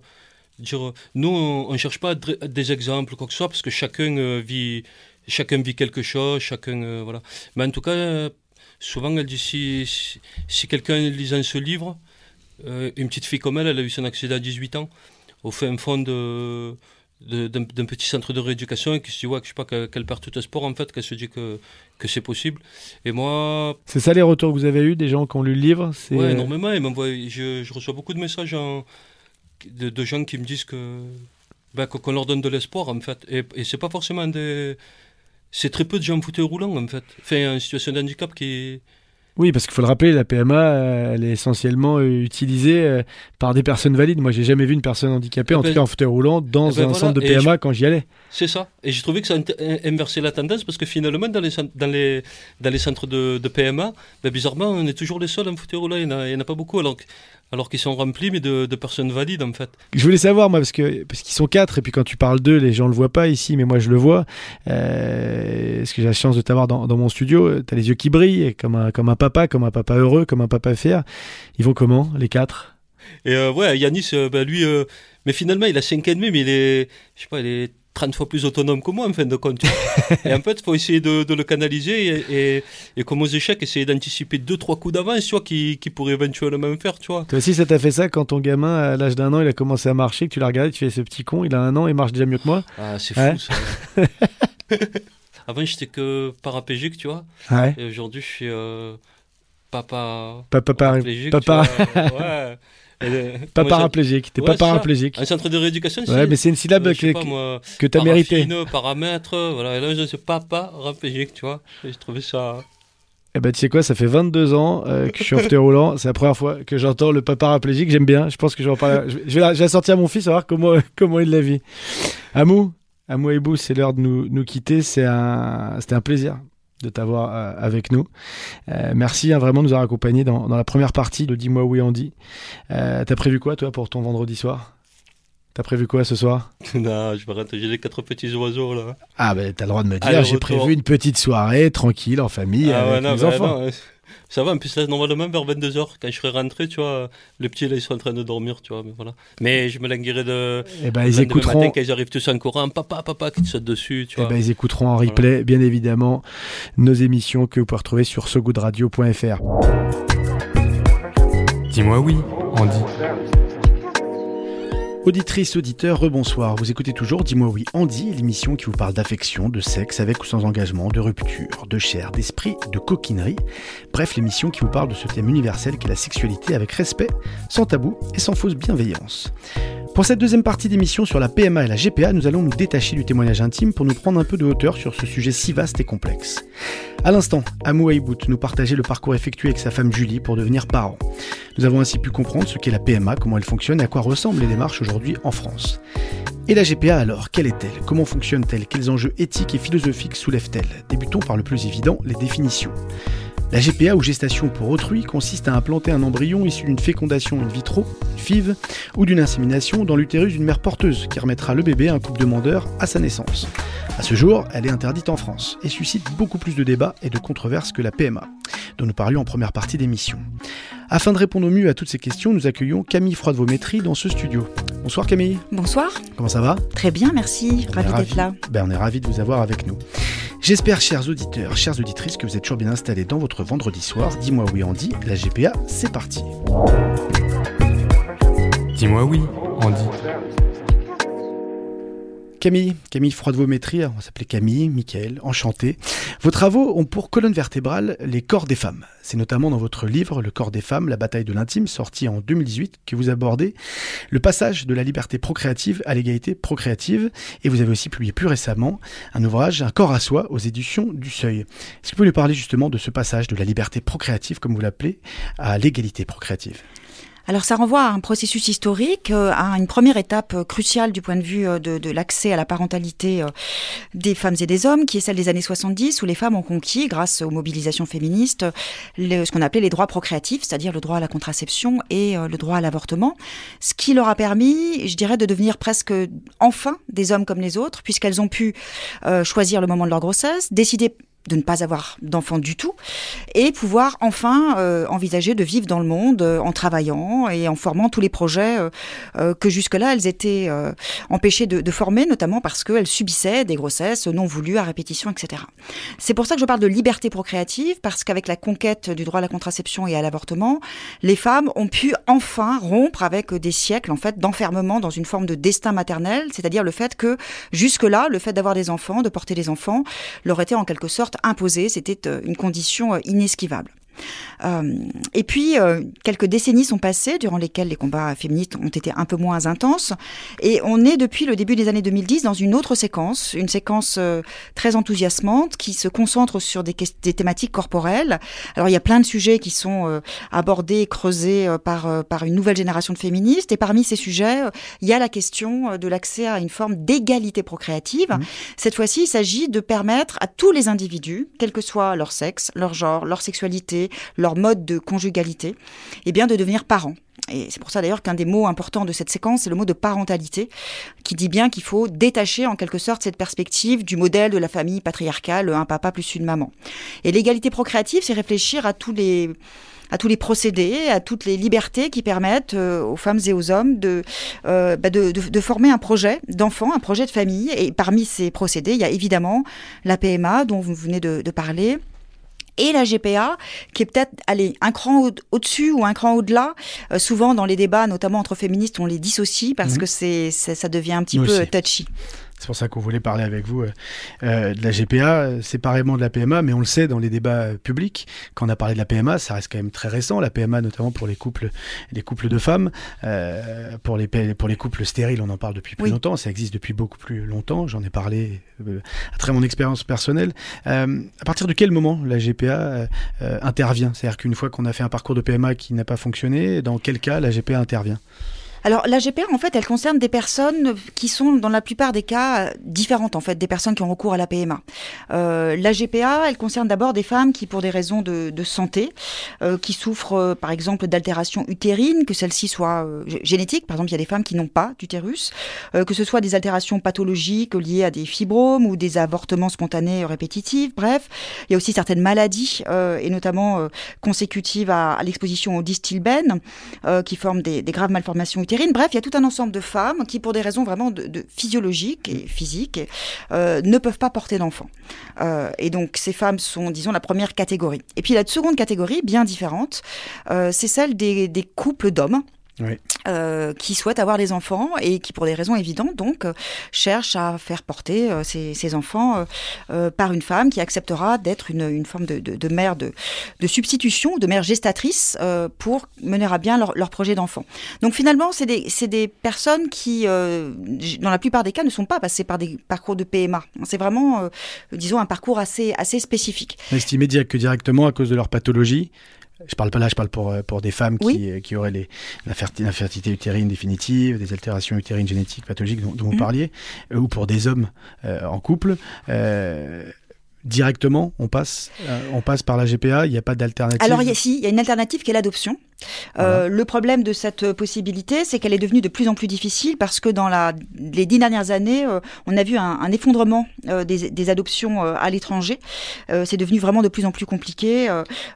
dire, nous, on, ne cherche pas à des exemples, quoi que ce soit, parce que chacun euh, vit, chacun vit quelque chose, chacun, euh, voilà. Mais en tout cas, souvent, elle dit, si, si, si quelqu'un lisant ce livre, euh, une petite fille comme elle, elle a eu son accident à 18 ans, au fin fond de, d'un petit centre de rééducation et qui se dit ouais, que je sais pas qu'elle perd tout espoir en fait qu'elle se dit que que c'est possible et moi C'est ça les retours que vous avez eus des gens qui ont lu le livre C'est ouais énormément et je, je reçois beaucoup de messages en- de, de gens qui me disent que ben, qu'on leur donne de l'espoir en fait et, et c'est pas forcément des c'est très peu de gens en fauteuil roulant en fait enfin en situation de handicap qui Oui, parce qu'il faut le rappeler, la PMA, euh, elle est essentiellement euh, utilisée euh, par des personnes valides. Moi, j'ai jamais vu une personne handicapée, Eh en ben, tout cas en fauteuil roulant, dans eh ben un voilà, centre de et PMA quand j'y allais. C'est ça. Et j'ai trouvé que ça inversé la tendance parce que finalement, dans les, dans les, dans les centres de, de PMA, ben, bizarrement, on est toujours les seuls en fauteuil roulant. Il n'y en, en a pas beaucoup alors, alors qu'ils sont remplis, mais de, de personnes valides en fait. Je voulais savoir, moi, parce que parce qu'ils sont quatre, et puis quand tu parles d'eux, les gens le voient pas ici, mais moi je le vois. Euh, Est-ce que j'ai la chance de t'avoir dans, dans mon studio? T'as les yeux qui brillent, comme un, comme un papa, comme un papa heureux, comme un papa fier. Ils vont comment, les quatre? Et euh, ouais, Yanis, euh, ben, lui, euh, mais finalement, il a 5 ans et demi, mais il est, je sais pas, il est 30 fois plus autonome que moi en fin de compte. et en fait, il faut essayer de, de le canaliser et, et, et comme aux échecs, essayer d'anticiper deux, trois coups d'avance, tu vois, qui, qui pourrait éventuellement faire, tu vois. Toi aussi, ça t'a fait ça quand ton gamin, à l'âge d'un an, il a commencé à marcher, que tu l'as regardé, tu fais ce petit con, il a un an, il marche déjà mieux que moi. Ah, c'est Ouais. fou ça. Avant, j'étais que paraplégique, tu vois. Ouais. Et aujourd'hui, je suis euh, papa. Papa, paraplégique, papa- tu vois. Ouais. Et, pas paraplégique. T'es Ouais, pas c'est paraplégique. Un centre de rééducation, Ouais, mais c'est une syllabe euh, que, pas, moi, que t'as mérité. paramètre, voilà. Et là, je sais pas paraplégique, tu vois. Et J'ai trouvé ça. Eh ben, tu sais quoi, ça fait 22 ans euh, que je suis en fauteuil roulant. C'est la première fois que j'entends le papa paraplégique. J'aime bien. Je pense que je vais, en parler- je vais, je vais la, je vais la sortir à mon fils, à voir comment, comment il la vit. Amou, Amou Ebou, c'est l'heure de nous, nous quitter. C'est un, c'était un plaisir de t'avoir euh, avec nous. Euh, merci hein, vraiment de nous avoir accompagnés dans, dans la première partie de Dis-moi oui Andy. Euh, T'as prévu quoi, toi, pour ton vendredi soir? T'as prévu quoi ce soir? Non, je vais rentrer. J'ai les quatre petits oiseaux, là. Ah, ben, t'as le droit de me dire, j'ai prévu une petite soirée tranquille en famille Ah ouais, avec non, bah, enfants. non, ça va, en plus, là, normalement, vers 22h, quand je serai rentré, tu vois, les petits, là, ils sont en train de dormir, tu vois, mais voilà. Mais je me languirai de. Eh ben, ils écouteront. matin, quand ils arrivent tous en courant, papa, papa, qui te saute dessus, tu Eh vois. ben, ils écouteront en replay, bien évidemment, nos émissions que vous pouvez retrouver sur sogoodradio.fr. Dis-moi oui, Andy. Auditrice, auditeur, rebonsoir. Vous écoutez toujours Dis-moi oui, Andy, l'émission qui vous parle d'affection, de sexe, avec ou sans engagement, de rupture, de chair, d'esprit, de coquinerie. Bref, l'émission qui vous parle de ce thème universel qu'est la sexualité avec respect, sans tabou et sans fausse bienveillance. Pour cette deuxième partie d'émission sur la PMA et la GPA, nous allons nous détacher du témoignage intime pour nous prendre un peu de hauteur sur ce sujet si vaste et complexe. À l'instant, Amou Aïbout nous partageait le parcours effectué avec sa femme Julie pour devenir parent. Nous avons ainsi pu comprendre ce qu'est la PMA, comment elle fonctionne et à quoi ressemblent les démarches aujourd'hui en France. Et la GPA alors, quelle est-elle? Comment fonctionne-t-elle? Quels enjeux éthiques et philosophiques soulève-t-elle Débutons par le plus évident, les définitions. La GPA ou gestation pour autrui consiste à implanter un embryon issu d'une fécondation in vitro, une FIV, ou d'une insémination dans l'utérus d'une mère porteuse qui remettra le bébé à un couple demandeur à sa naissance. À ce jour, elle est interdite en France et suscite beaucoup plus de débats et de controverses que la PMA, dont nous parlions en première partie d'émission. Afin de répondre au mieux à toutes ces questions, nous accueillons Camille Froidevométrie dans ce studio. Bonsoir Camille, Bonsoir, comment ça va? Très bien, merci, ravi d'être là. Ben, on est ravis de vous avoir avec nous. J'espère, chers auditeurs, chères auditrices, que vous êtes toujours bien installés dans votre vendredi soir. Dis-moi oui, Andy, la GPA, c'est parti. Dis-moi oui, Andy. Camille, Camille Froidevométrie, on va s'appeler Camille, Michael, enchanté. Vos travaux ont pour colonne vertébrale les corps des femmes. C'est notamment dans votre livre Le corps des femmes, la bataille de l'intime, sorti en 2018, que vous abordez le passage de la liberté procréative à l'égalité procréative. Et vous avez aussi publié plus récemment un ouvrage, Un corps à soi, aux éditions du Seuil. Est-ce que vous pouvez nous parler justement de ce passage de la liberté procréative, comme vous l'appelez, à l'égalité procréative? Alors ça renvoie à un processus historique, euh, à une première étape euh, cruciale du point de vue euh, de, l'accès à la parentalité des femmes et des hommes, qui est celle des années 70, où les femmes ont conquis, grâce aux mobilisations féministes, ce qu'on appelait les droits procréatifs, c'est-à-dire le droit à la contraception et le droit à l'avortement, ce qui leur a permis, je dirais, de devenir presque enfin des hommes comme les autres, puisqu'elles ont pu choisir le moment de leur grossesse, décider de ne pas avoir d'enfants du tout et pouvoir enfin euh, envisager de vivre dans le monde euh, en travaillant et en formant tous les projets euh, que jusque-là elles étaient empêchées de, de former, notamment parce qu'elles subissaient des grossesses non voulues à répétition, etc. C'est pour ça que je parle de liberté procréative, parce qu'avec la conquête du droit à la contraception et à l'avortement, les femmes ont pu enfin rompre avec des siècles en fait d'enfermement dans une forme de destin maternel, c'est-à-dire le fait que jusque-là, le fait d'avoir des enfants, de porter des enfants, leur était en quelque sorte imposé, c'était euh, une condition euh, inesquivable. Euh, et puis, euh, quelques décennies sont passées durant lesquelles les combats féministes ont été un peu moins intenses. Et on est depuis le début des années 2010 dans une autre séquence, une séquence euh, très enthousiasmante qui se concentre sur des, ques- des thématiques corporelles. Alors, il y a plein de sujets qui sont abordés, creusés euh, par, par une nouvelle génération de féministes. Et parmi ces sujets, il y a la question de l'accès à une forme d'égalité procréative. Cette fois-ci, il s'agit de permettre à tous les individus, quel que soit leur sexe, leur genre, leur sexualité, leur mode de conjugalité, eh bien, de devenir parents. Et c'est pour ça d'ailleurs qu'un des mots importants de cette séquence, c'est le mot de parentalité, qui dit bien qu'il faut détacher en quelque sorte cette perspective du modèle de la famille patriarcale, un papa plus une maman. Et l'égalité procréative, c'est réfléchir à tous les à tous les procédés, à toutes les libertés qui permettent euh, aux femmes et aux hommes de, euh, bah, de, de, de former un projet d'enfant, un projet de famille. Et parmi ces procédés, il y a évidemment la PMA dont vous venez de parler et la GPA, qui est peut-être allez, un cran au- au-dessus ou un cran au-delà. Euh, souvent, dans les débats, notamment entre féministes, on les dissocie parce Mhm. que c'est, c'est- ça devient un petit Nous peu aussi. touchy. C'est pour ça qu'on voulait parler avec vous euh, euh, de la GPA séparément de la PMA, mais on le sait dans les débats publics, quand on a parlé de la PMA, ça reste quand même très récent, la PMA notamment pour les couples, les couples de femmes, euh, pour, les, pa- pour les couples stériles, on en parle depuis plus Oui. longtemps, ça existe depuis beaucoup plus longtemps, j'en ai parlé euh, à travers mon expérience personnelle. À partir de quel moment la GPA intervient? C'est-à-dire qu'une fois qu'on a fait un parcours de PMA qui n'a pas fonctionné, dans quel cas la GPA intervient? Alors la GPA, en fait, elle concerne des personnes qui sont, dans la plupart des cas, différentes, en fait, des personnes qui ont recours à la PMA. Euh, la GPA, elle concerne d'abord des femmes qui, pour des raisons de, de santé, euh, qui souffrent, euh, par exemple, d'altérations utérines, que celles-ci soient euh, gé- génétiques. Par exemple, il y a des femmes qui n'ont pas d'utérus, euh, que ce soit des altérations pathologiques liées à des fibromes ou des avortements spontanés répétitifs. Bref, il y a aussi certaines maladies, et notamment consécutives à, à l'exposition au distilbène, qui forment des, des graves malformations Bref, il y a tout un ensemble de femmes qui, pour des raisons vraiment physiologiques et physiques, euh, ne peuvent pas porter d'enfants. Euh, et donc, ces femmes sont, disons, la première catégorie. Et puis, la seconde catégorie, bien différente, euh, c'est celle des couples d'hommes. Oui. euh, qui souhaitent avoir des enfants et qui, pour des raisons évidentes, donc, euh, cherchent à faire porter euh, ces, ces enfants par une femme qui acceptera d'être une, une forme de, de, de mère de, de substitution, de mère gestatrice pour mener à bien leur, leur projet d'enfant. Donc finalement, c'est des, personnes qui, dans la plupart des cas, ne sont pas passées par des parcours de PMA. C'est vraiment, disons, un parcours assez, assez spécifique. Est immédiat que directement à cause de leur pathologie je parle pas là, je parle pour, euh, pour des femmes qui, Oui. euh, qui auraient les, l'inferti- l'infertilité utérine définitive, des altérations utérines génétiques pathologiques dont, dont vous Mhm. parliez, euh, ou pour des hommes euh, en couple. Euh, directement, on passe, euh, on passe par la GPA, il n'y a pas d'alternative. Alors, y a, si, il y a une alternative qui est l'adoption. Euh, le problème de cette possibilité, c'est qu'elle est devenue de plus en plus difficile parce que dans la, les dix dernières années, euh, on a vu un, un effondrement euh, des, des adoptions à l'étranger. C'est devenu vraiment de plus en plus compliqué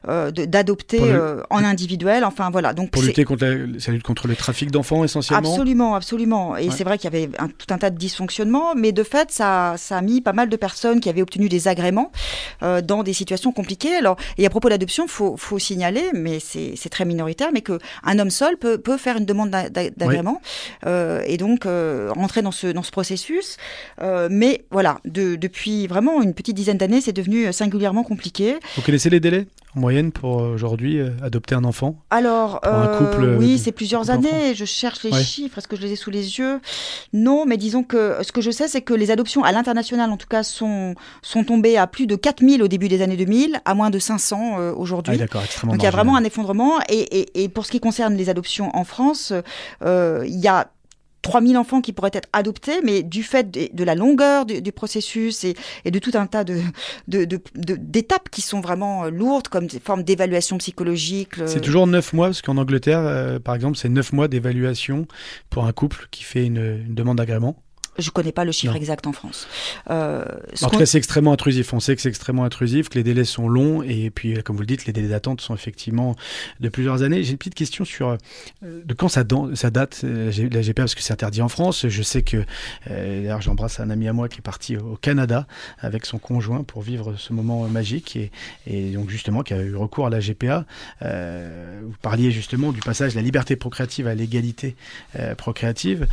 d'adopter le- en individuel. Enfin voilà. Donc pour lutter contre la, ça lutte contre le trafic d'enfants essentiellement? Absolument, absolument. Et Ouais. c'est vrai qu'il y avait un, tout un tas de dysfonctionnements, mais de fait, ça, ça a mis pas mal de personnes qui avaient obtenu des agréments dans des situations compliquées. Alors, et à propos d'adoption, faut, faut signaler, mais c'est très minoritaire, mais que un homme seul peut, peut faire une demande d'a- d'a- d'agrément euh, et donc euh, rentrer dans ce dans ce processus. Euh, mais voilà, de, depuis vraiment une petite dizaine d'années, c'est devenu singulièrement compliqué. Vous connaissez les délais en moyenne pour aujourd'hui adopter un enfant? Alors, Pour un couple, oui, c'est plusieurs années. Je cherche les Ouais. chiffres. Est-ce que je les ai sous les yeux? Non, mais disons que ce que je sais, c'est que les adoptions à l'international, en tout cas, sont, sont tombées à plus de 4000 au début des années 2000, à moins de 500 euh, Ah, aujourd'hui. d'accord, extrêmement. Donc il y a vraiment un effondrement. Et, et, et pour ce qui concerne les adoptions en France, euh, il y a 3000 enfants qui pourraient être adoptés, mais du fait de, la longueur du, processus et, de tout un tas d'étapes qui sont vraiment euh, lourdes, comme des formes d'évaluation psychologique. C'est toujours 9 mois, parce qu'en Angleterre, euh, par exemple, c'est 9 mois d'évaluation pour un couple qui fait une demande d'agrément. Je connais pas le chiffre Non. exact en France. Euh, En tout cas, c'est extrêmement intrusif. On sait que c'est extrêmement intrusif, que les délais sont longs, et puis, comme vous le dites, les délais d'attente sont effectivement de plusieurs années. J'ai une petite question sur euh, de quand ça, date, euh, la GPA, parce que c'est interdit en France. Je sais que, d'ailleurs, j'embrasse un ami à moi qui est parti au Canada avec son conjoint pour vivre ce moment magique, et, et donc justement qui a eu recours à la GPA. Euh, vous parliez justement du passage de la liberté procréative à l'égalité euh, procréative.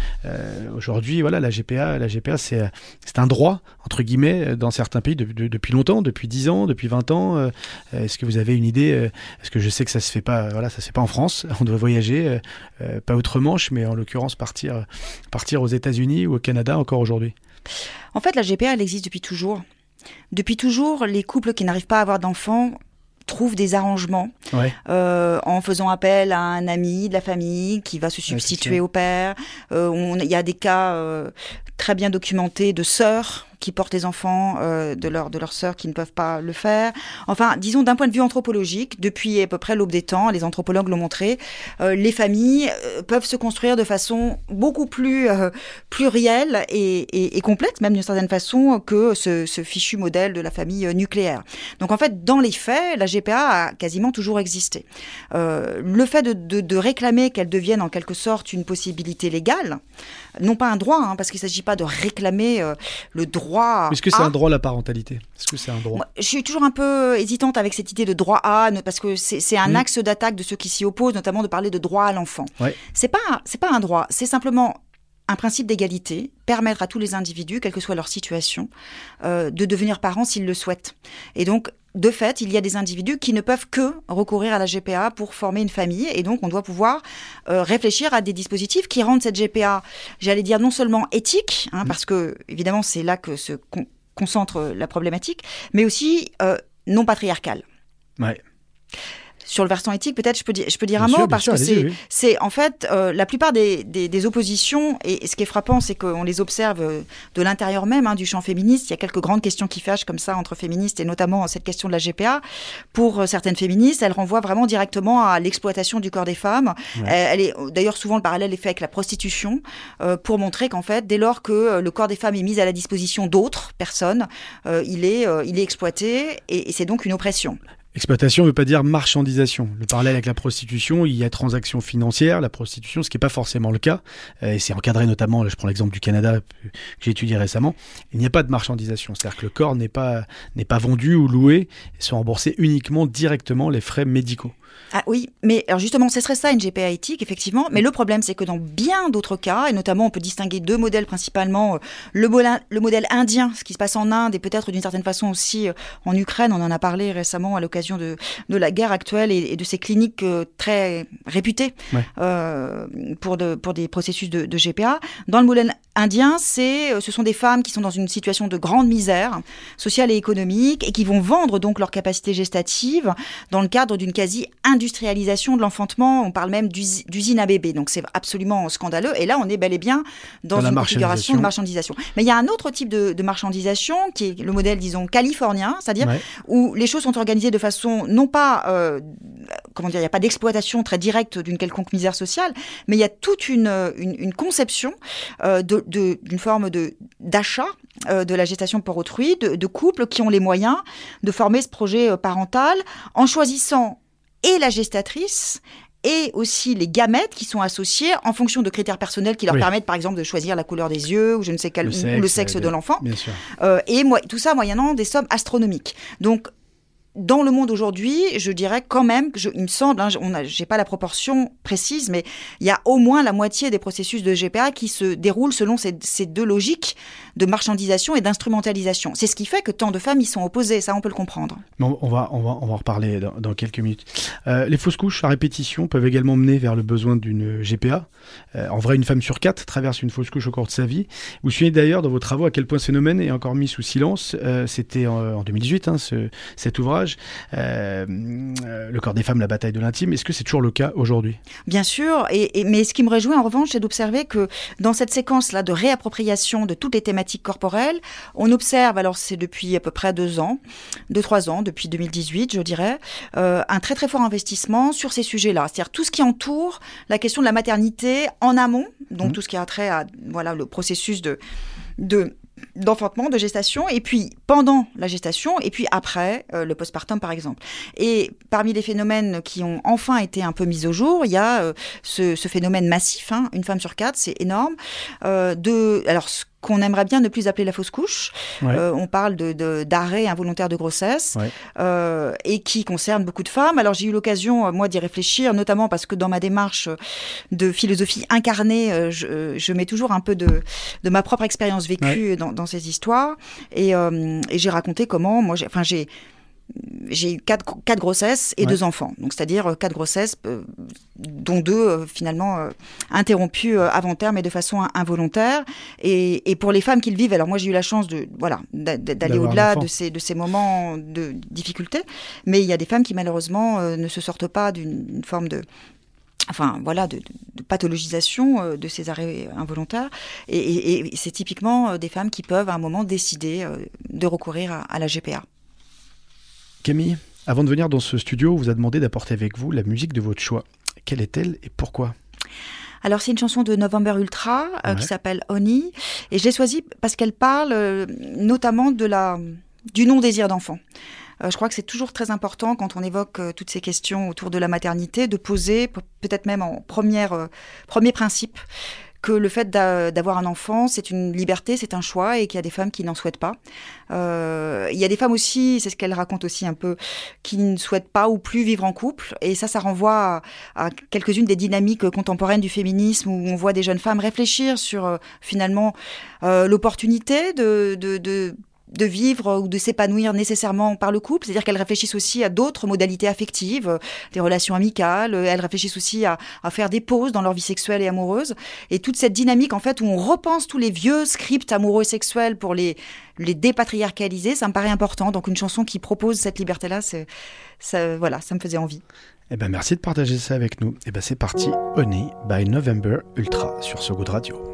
Aujourd'hui, voilà, la GPA, la GPA, c'est euh, un droit entre guillemets euh, dans certains pays de- de- depuis longtemps, depuis 10 ans, depuis 20 ans. Euh, Est-ce que vous avez une idée euh, Est-ce que je sais que ça se Voilà, se fait pas en France. On doit voyager, euh, euh, pas outre-Manche, mais en l'occurrence partir partir aux États-Unis ou au Canada encore aujourd'hui? En fait, la GPA, elle existe depuis toujours. Depuis toujours, les couples qui n'arrivent pas à avoir d'enfants trouvent des arrangements Ouais. euh, en faisant appel à un ami de la famille qui va se substituer au père. Euh, on- Il y a des cas euh, très bien documentés de sœurs qui portent les enfants euh, de leurs de leurs sœurs qui ne peuvent pas le faire. Enfin, disons d'un point de vue anthropologique, depuis à peu près l'aube des temps, les anthropologues l'ont montré, euh, les familles euh, peuvent se construire de façon beaucoup plus euh, plurielle et, et, et complète, même d'une certaine façon, que ce, ce fichu modèle de la famille euh, nucléaire. Donc en fait, dans les faits, la GPA a quasiment toujours existé. Le fait de, de, de réclamer qu'elle devienne en quelque sorte une possibilité légale, non pas un droit, hein, parce qu'il ne s'agit pas de réclamer le droit. Est-ce que c'est un droit la parentalité? Est-ce que c'est un droit? Moi, je suis toujours un peu hésitante avec cette idée de droit à, parce que c'est c'est un Mm. axe d'attaque de ceux qui s'y opposent, notamment de parler de droit à l'enfant. Ouais. C'est pas c'est pas un droit, c'est simplement un principe d'égalité, permettre à tous les individus, quelle que soit leur situation, euh, de devenir parents s'ils le souhaitent. Et donc, de fait, il y a des individus qui ne peuvent que recourir à la GPA pour former une famille, et donc on doit pouvoir euh, réfléchir à des dispositifs qui rendent cette GPA, j'allais dire, non seulement éthique, hein, parce que évidemment c'est là que se con- concentre la problématique, mais aussi euh, non patriarcale. Ouais. Sur le versant éthique, peut-être je peux dire, je peux dire Bien un sûr, mot parce sûr, que c'est, oui. c'est en fait euh, la plupart des, des, des oppositions et, et ce qui est frappant, c'est qu'on les observe euh, de l'intérieur même hein, du champ féministe. Il y a quelques grandes questions qui fâchent comme ça entre féministes et notamment cette question de la GPA. Pour euh, certaines féministes, elle renvoie vraiment directement à l'exploitation du corps des femmes. Ouais. Euh, Elle est d'ailleurs souvent le parallèle est fait avec la prostitution euh, pour montrer qu'en fait, dès lors que le corps des femmes est mis à la disposition d'autres personnes, euh, il est il est exploité et, et c'est donc une oppression. Exploitation ne veut pas dire marchandisation. Le parallèle avec la prostitution, il y a transaction financière, la prostitution, ce qui n'est pas forcément le cas, euh, et c'est encadré notamment, je prends l'exemple du Canada que j'ai étudié récemment, il n'y a pas de marchandisation, c'est-à-dire que le corps n'est pas, n'est pas vendu ou loué, et sont remboursés uniquement directement les frais médicaux. Ah oui, mais alors justement, ce serait ça une GPA éthique, effectivement. Mais le problème, c'est que dans bien d'autres cas, et notamment on peut distinguer deux modèles principalement, euh, le, le modèle indien, ce qui se passe en Inde, et peut-être d'une certaine façon aussi euh, en Ukraine, on en a parlé récemment à l'occasion de, de la guerre actuelle et, et de ces cliniques euh, très réputées Ouais. euh, pour, de, pour des processus de, de GPA. Dans le modèle indien, c'est, ce sont des femmes qui sont dans une situation de grande misère sociale et économique et qui vont vendre donc leur capacité gestative dans le cadre d'une quasi-industrialisation de l'enfantement. On parle même d'usi- d'usine à bébé, donc c'est absolument scandaleux. Et là, on est bel et bien dans, une configuration de marchandisation. Mais il y a un autre type de, de marchandisation qui est le modèle, disons, californien, c'est-à-dire Ouais. où les choses sont organisées de façon non pas euh, comment dire, il n'y a pas d'exploitation très directe d'une quelconque misère sociale, mais il y a toute une, euh, une, une conception euh, de- de- d'une forme de d'achat euh, de la gestation pour autrui, de, de couples qui ont les moyens de former ce projet euh, parental en choisissant et la gestatrice et aussi les gamètes qui sont associés en fonction de critères personnels qui leur Oui. permettent par exemple de choisir la couleur des yeux ou je ne sais quel Le sexe, ou le sexe euh, de l'enfant. Euh, et moi, tout ça moyennant des sommes astronomiques. Donc, dans le monde aujourd'hui, je dirais quand même, que je- il me semble, hein, je n'ai pas la proportion précise, mais il y a au moins la moitié des processus de GPA qui se déroulent selon ces, ces deux logiques de marchandisation et d'instrumentalisation. C'est ce qui fait que tant de femmes y sont opposées, ça on peut le comprendre. Bon, on, va, on, va, on va en reparler dans, dans quelques minutes. Euh, les fausses couches à répétition peuvent également mener vers le besoin d'une GPA. Euh, en vrai, une femme sur quatre traverse une fausse couche au cours de sa vie. Vous souvenez d'ailleurs dans vos travaux à quel point ce phénomène est encore mis sous silence. Euh, C'était en, en 2018, hein, ce, cet ouvrage. Le corps des femmes, la bataille de l'intime. Est-ce que c'est toujours le cas aujourd'hui? Bien sûr, et, et- mais ce qui me réjouit en revanche, c'est d'observer que dans cette séquence-là de réappropriation de toutes les thématiques corporelles, on observe, alors c'est depuis à peu près deux ans, deux, trois ans, depuis 2018, je dirais, euh, un très très fort investissement sur ces sujets-là. C'est-à-dire tout ce qui entoure la question de la maternité en amont, donc Mhm. tout ce qui a trait à voilà, le processus de, de d'enfantement, de gestation, et puis pendant la gestation, et puis après euh, le postpartum par exemple. Et parmi les phénomènes qui ont enfin été un peu mis au jour, il y a euh, ce, ce phénomène massif, hein, une femme sur quatre, c'est énorme, euh, de alors ce qu'on aimerait bien ne plus appeler la fausse couche. Ouais. Euh, on parle de d'arrêt involontaire de grossesse Ouais. euh, et qui concerne beaucoup de femmes. Alors j'ai eu l'occasion moi d'y réfléchir, notamment parce que dans ma démarche de philosophie incarnée, je, je mets toujours un peu de, de ma propre expérience vécue dans, dans ces histoires et, euh, et j'ai raconté comment moi, j'ai- enfin j'ai j'ai eu quatre, quatre grossesses et Ouais. deux enfants. Donc, c'est-à-dire euh, quatre grossesses, euh, dont deux euh, finalement euh, interrompues avant terme et de façon in- involontaire. Et, et pour les femmes qui le vivent, alors moi j'ai eu la chance de voilà d'a- d'a- d'aller au-delà de ces de ces moments de difficulté. Mais il y a des femmes qui malheureusement ne se sortent pas d'une une forme de enfin voilà de, pathologisation euh, de ces arrêts involontaires et, et- et c'est typiquement euh, des femmes qui peuvent à un moment décider euh, de recourir à, à la GPA. Camille, avant de venir dans ce studio, on vous a demandé d'apporter avec vous la musique de votre choix. Quelle est-elle et pourquoi? Alors c'est une chanson de November Ultra euh, Ouais. qui s'appelle Oni et je l'ai choisie parce qu'elle parle euh, notamment de la du non désir d'enfant. Euh, je crois que c'est toujours très important quand on évoque euh, toutes ces questions autour de la maternité de poser pe- peut-être même en première euh, premier principe que le fait d'a- d'avoir un enfant, c'est une liberté, c'est un choix, et qu'il y a des femmes qui n'en souhaitent pas. Il y a des femmes aussi, c'est ce qu'elle raconte aussi un peu, qui ne souhaitent pas ou plus vivre en couple, et ça, ça renvoie à, quelques-unes des dynamiques contemporaines du féminisme où on voit des jeunes femmes réfléchir sur finalement l'opportunité de, de, de de vivre ou de s'épanouir nécessairement par le couple, c'est-à-dire qu'elles réfléchissent aussi à d'autres modalités affectives, euh, des relations amicales, euh, elles réfléchissent aussi à, faire des pauses dans leur vie sexuelle et amoureuse, et toute cette dynamique en fait où on repense tous les vieux scripts amoureux et sexuels pour les, les dépatriarcaliser, ça me paraît important, donc une chanson qui propose cette liberté-là, ça, voilà, ça me faisait envie. Eh ben merci de partager ça avec nous. Eh ben c'est parti, Honey by November Ultra sur So Good Radio.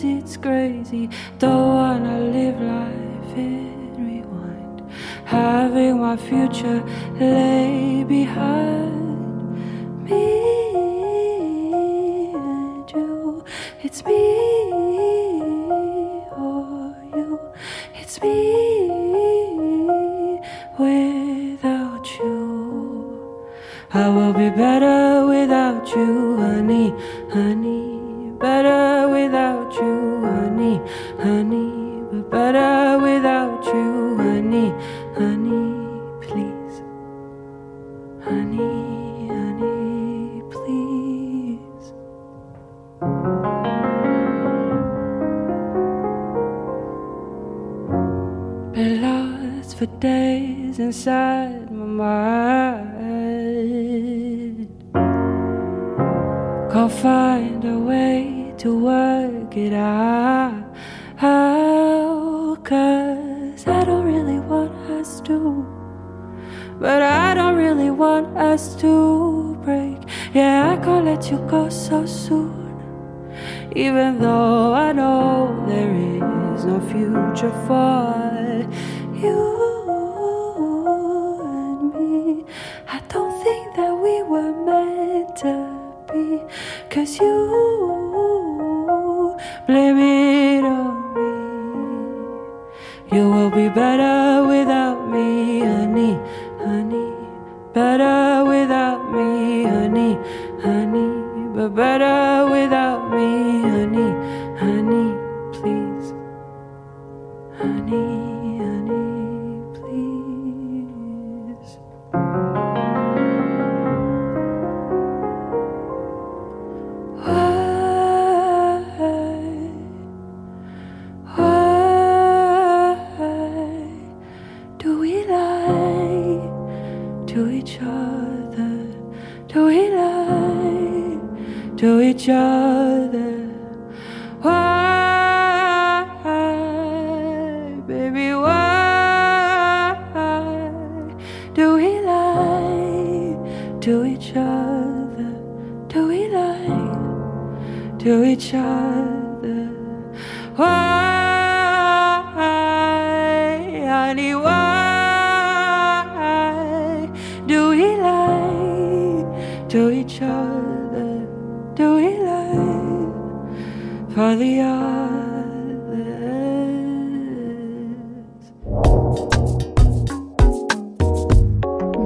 It's crazy. Don't wanna live life in rewind. Having my future lay behind Been lost for days inside my mind. Can't find a way to work it out. Cause I don't really want us to. But I don't really want us to break. Yeah, I can't let you go so soon. Even though I know there is no future for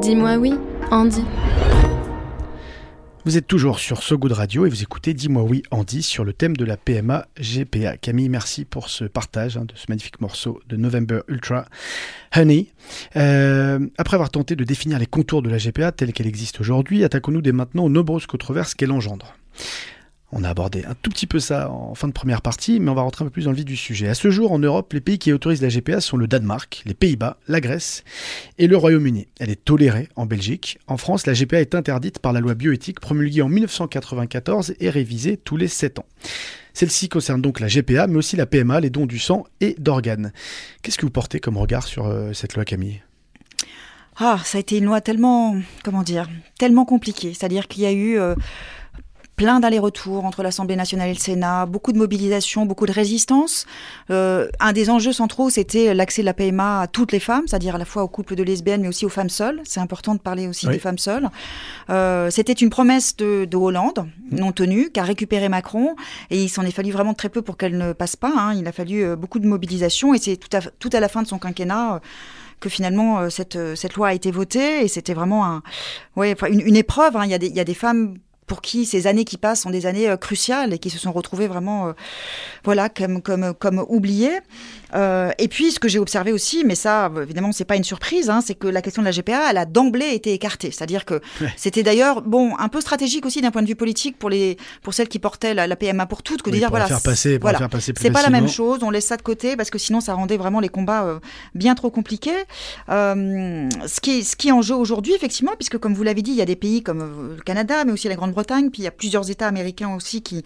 Dis-moi oui, Andy. Vous êtes toujours sur So Good Radio et vous écoutez Dis-moi oui Andy sur le thème de la PMA GPA. Camille, merci pour ce partage hein, de ce magnifique morceau de November Ultra Honey. Euh, après avoir tenté de définir les contours de la GPA telle qu'elle existe aujourd'hui, attaquons-nous dès maintenant aux nombreuses controverses qu'elle engendre. On a abordé un tout petit peu ça en fin de première partie, mais on va rentrer un peu plus dans le vif du sujet. À ce jour, en Europe, les pays qui autorisent la GPA sont le Danemark, les Pays-Bas, la Grèce et le Royaume-Uni. Elle est tolérée en Belgique. En France, la GPA est interdite par la loi bioéthique promulguée en 1994 et révisée tous les 7 ans. Celle-ci concerne donc la GPA, mais aussi la PMA, les dons du sang et d'organes. Qu'est-ce que vous portez comme regard sur euh, cette loi, Camille? Ah, ça a été une loi tellement, comment dire, tellement compliquée. C'est-à-dire qu'il y a eu euh, plein d'allers-retours entre l'Assemblée nationale et le Sénat, beaucoup de mobilisation, beaucoup de résistance. Euh, un des enjeux centraux, c'était l'accès de la PMA à toutes les femmes, c'est-à-dire à la fois aux couples de lesbiennes, mais aussi aux femmes seules. C'est important de parler aussi Oui. des femmes seules. Euh, c'était une promesse de, de Hollande, non tenue, qu'a récupéré Macron, et il s'en est fallu vraiment très peu pour qu'elle ne passe pas. hein. Il a fallu euh, beaucoup de mobilisation, et c'est tout à, tout à la fin de son quinquennat. euh, que finalement euh, cette, cette loi a été votée et c'était vraiment un, ouais, une, une épreuve. hein. Il, y a des, il y a des femmes pour qui ces années qui passent sont des années euh, cruciales et qui se sont retrouvées vraiment euh, voilà comme comme comme oubliées. Euh, et puis ce que j'ai observé aussi, mais ça évidemment c'est pas une surprise, hein, c'est que la question de la GPA elle a d'emblée été écartée. C'est-à-dire que Ouais. c'était d'ailleurs bon un peu stratégique aussi d'un point de vue politique pour les pour celles qui portaient la, la PMA pour toutes que de dire voilà faire passer, voilà faire passer c'est pas la même chose, on laisse ça de côté parce que sinon ça rendait vraiment les combats bien trop compliqués. Ce qui est ce qui est en jeu aujourd'hui effectivement, puisque comme vous l'avez dit, il y a des pays comme le Canada, mais aussi la Puis il y a plusieurs États américains aussi qui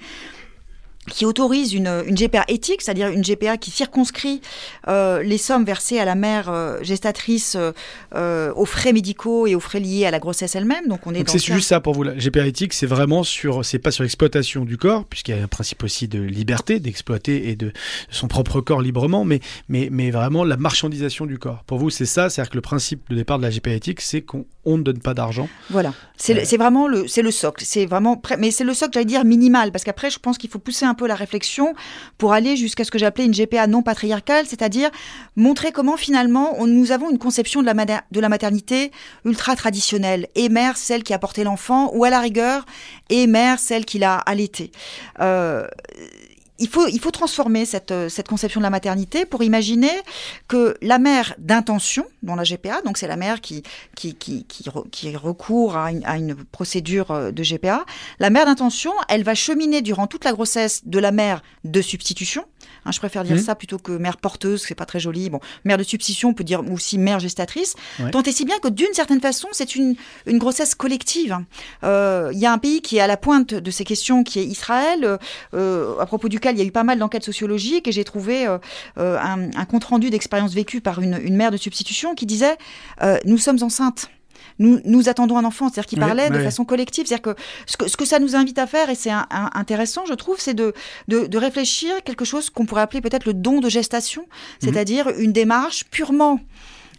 qui autorise une, une GPA éthique, c'est-à-dire une GPA qui circonscrit euh, les sommes versées à la mère euh, gestatrice euh, aux frais médicaux et aux frais liés à la grossesse elle-même. Donc on est c'est juste ça pour vous. La GPA éthique, c'est vraiment sur, c'est pas sur l'exploitation du corps, puisqu'il y a un principe aussi de liberté, d'exploiter et de son propre corps librement, mais, mais, mais vraiment la marchandisation du corps. Pour vous, c'est ça, c'est-à-dire que le principe de départ de la GPA éthique, c'est qu'on on ne donne pas d'argent. Voilà, c'est vraiment le, c'est le socle. C'est vraiment, mais c'est le socle, j'allais dire minimal, parce qu'après, je pense qu'il faut pousser un la réflexion pour aller jusqu'à ce que j'appelais une GPA non patriarcale, c'est-à-dire montrer comment finalement nous avons une conception de la, mater- de la maternité ultra traditionnelle. Et mère, celle qui a porté l'enfant, ou à la rigueur, et mère, celle qui l'a allaité. Euh, il faut, il faut transformer cette, euh, cette conception de la maternité pour imaginer que la mère d'intention dans la GPA, donc c'est la mère qui, qui, qui, qui, re- qui recourt à une, à une procédure euh, de GPA, la mère d'intention, elle va cheminer durant toute la grossesse de la mère de substitution. Hein, je préfère dire Mhm. ça plutôt que mère porteuse, c'est pas très joli. Bon, mère de substitution, on peut dire aussi mère gestatrice. Ouais. Tant et si bien que d'une certaine façon, c'est une, une grossesse collective. Euh, Il y a un pays qui est à la pointe de ces questions, qui est Israël, euh, à propos duquel il y a eu pas mal d'enquêtes sociologiques, et j'ai trouvé euh, euh, un, un compte-rendu d'expérience vécue par une, une mère de substitution qui disait euh, Nous sommes enceintes. Nous, nous attendons un enfant, c'est-à-dire qu'il parlait de façon collective. C'est-à-dire que ce, que ce que ça nous invite à faire, et c'est un- un- intéressant, je trouve, c'est de, de, de réfléchir à quelque chose qu'on pourrait appeler peut-être le don de gestation, c'est-à-dire une démarche purement,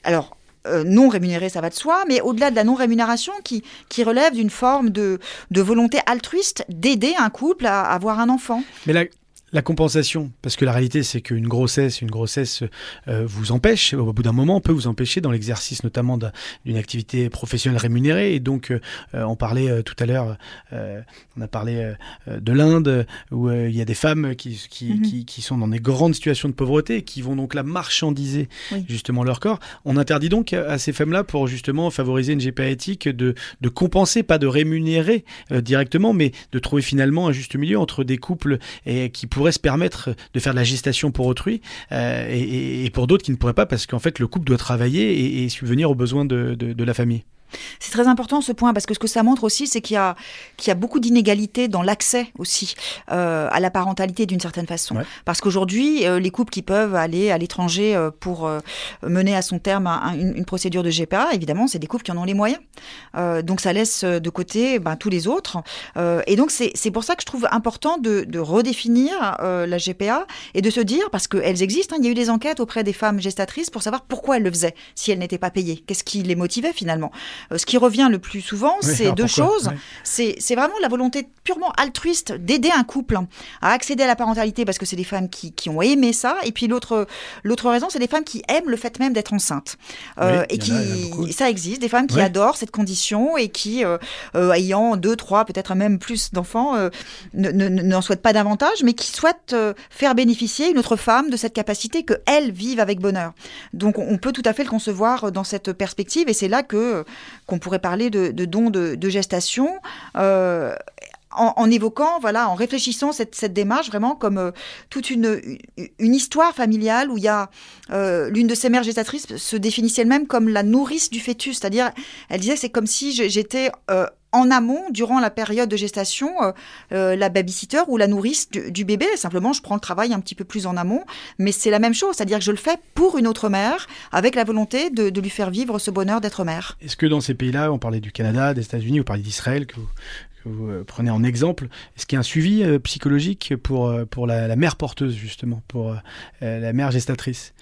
alors euh, non rémunérée, ça va de soi, mais au-delà de la non-rémunération qui, qui relève d'une forme de, de volonté altruiste d'aider un couple à, à avoir un enfant. Mais la, la compensation, parce que la réalité, c'est qu'une grossesse, une grossesse euh, vous empêche, au bout d'un moment, peut vous empêcher dans l'exercice notamment d'un- d'une activité professionnelle rémunérée. Et donc, euh, euh, on parlait euh, tout à l'heure, on a parlé de l'Inde, où il y a des femmes qui, qui, Mhm. qui, qui sont dans des grandes situations de pauvreté, et qui vont donc là marchandiser Oui. justement leur corps. On interdit donc à ces femmes-là, pour justement favoriser une GPA éthique, de, de compenser, pas de rémunérer directement, mais de trouver finalement un juste milieu entre des couples et, qui pourraient se permettre de faire de la gestation pour autrui euh, et, pour d'autres qui ne pourraient pas parce qu'en fait le couple doit travailler et, subvenir aux besoins de la famille. C'est très important ce point parce que ce que ça montre aussi, c'est qu'il y a, qu'il y a beaucoup d'inégalités dans l'accès aussi euh, à la parentalité d'une certaine façon. Ouais. Parce qu'aujourd'hui, euh, les couples qui peuvent aller à l'étranger euh, pour mener à son terme un- un- une, une procédure de GPA, évidemment, c'est des couples qui en ont les moyens. Donc ça laisse de côté ben, tous les autres. Et donc c'est pour ça que je trouve important de, de redéfinir la GPA et de se dire, parce qu'elles existent, hein, il y a eu des enquêtes auprès des femmes gestatrices pour savoir pourquoi elles le faisaient si elles n'étaient pas payées. Qu'est-ce qui les motivait finalement? Ce qui revient le plus souvent, Oui, c'est deux choses. C'est vraiment la volonté purement altruiste d'aider un couple à accéder à la parentalité parce que c'est des femmes qui, qui ont aimé ça. Et puis l'autre raison, c'est des femmes qui aiment le fait même d'être enceintes. Euh, Oui, et qui a, a ça existe, des femmes qui adorent cette condition et qui, euh, euh, ayant deux, trois, peut-être même plus d'enfants, euh, ne- n'en souhaitent pas davantage, mais qui souhaitent euh, faire bénéficier une autre femme de cette capacité que elles vivent avec bonheur. Donc on on peut tout à fait le concevoir dans cette perspective et c'est là que qu'on pourrait parler de, de don de, gestation. euh, en, évoquant, voilà, en réfléchissant cette, cette démarche vraiment comme euh, toute une, une- histoire familiale où il y a euh, l'une de ces mères gestatrices se définissait elle-même comme la nourrice du fœtus, c'est-à-dire elle disait c'est comme si j'étais en amont durant la période de gestation euh, euh, la babysitter ou la nourrice du, bébé. Simplement, je prends le travail un petit peu plus en amont, mais c'est la même chose, c'est-à-dire que je le fais pour une autre mère avec la volonté de, lui faire vivre ce bonheur d'être mère. Est-ce que dans ces pays-là, on parlait du Canada, des États-Unis, vous parlez d'Israël que que vous, euh, prenez en exemple, est-ce qu'il y a un suivi euh, psychologique pour, euh, pour la, mère porteuse justement, pour la mère gestatrice?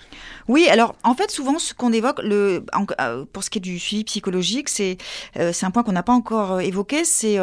Oui, alors en fait, souvent, ce qu'on évoque, le, pour ce qui est du suivi psychologique, c'est c'est un point qu'on n'a pas encore évoqué, c'est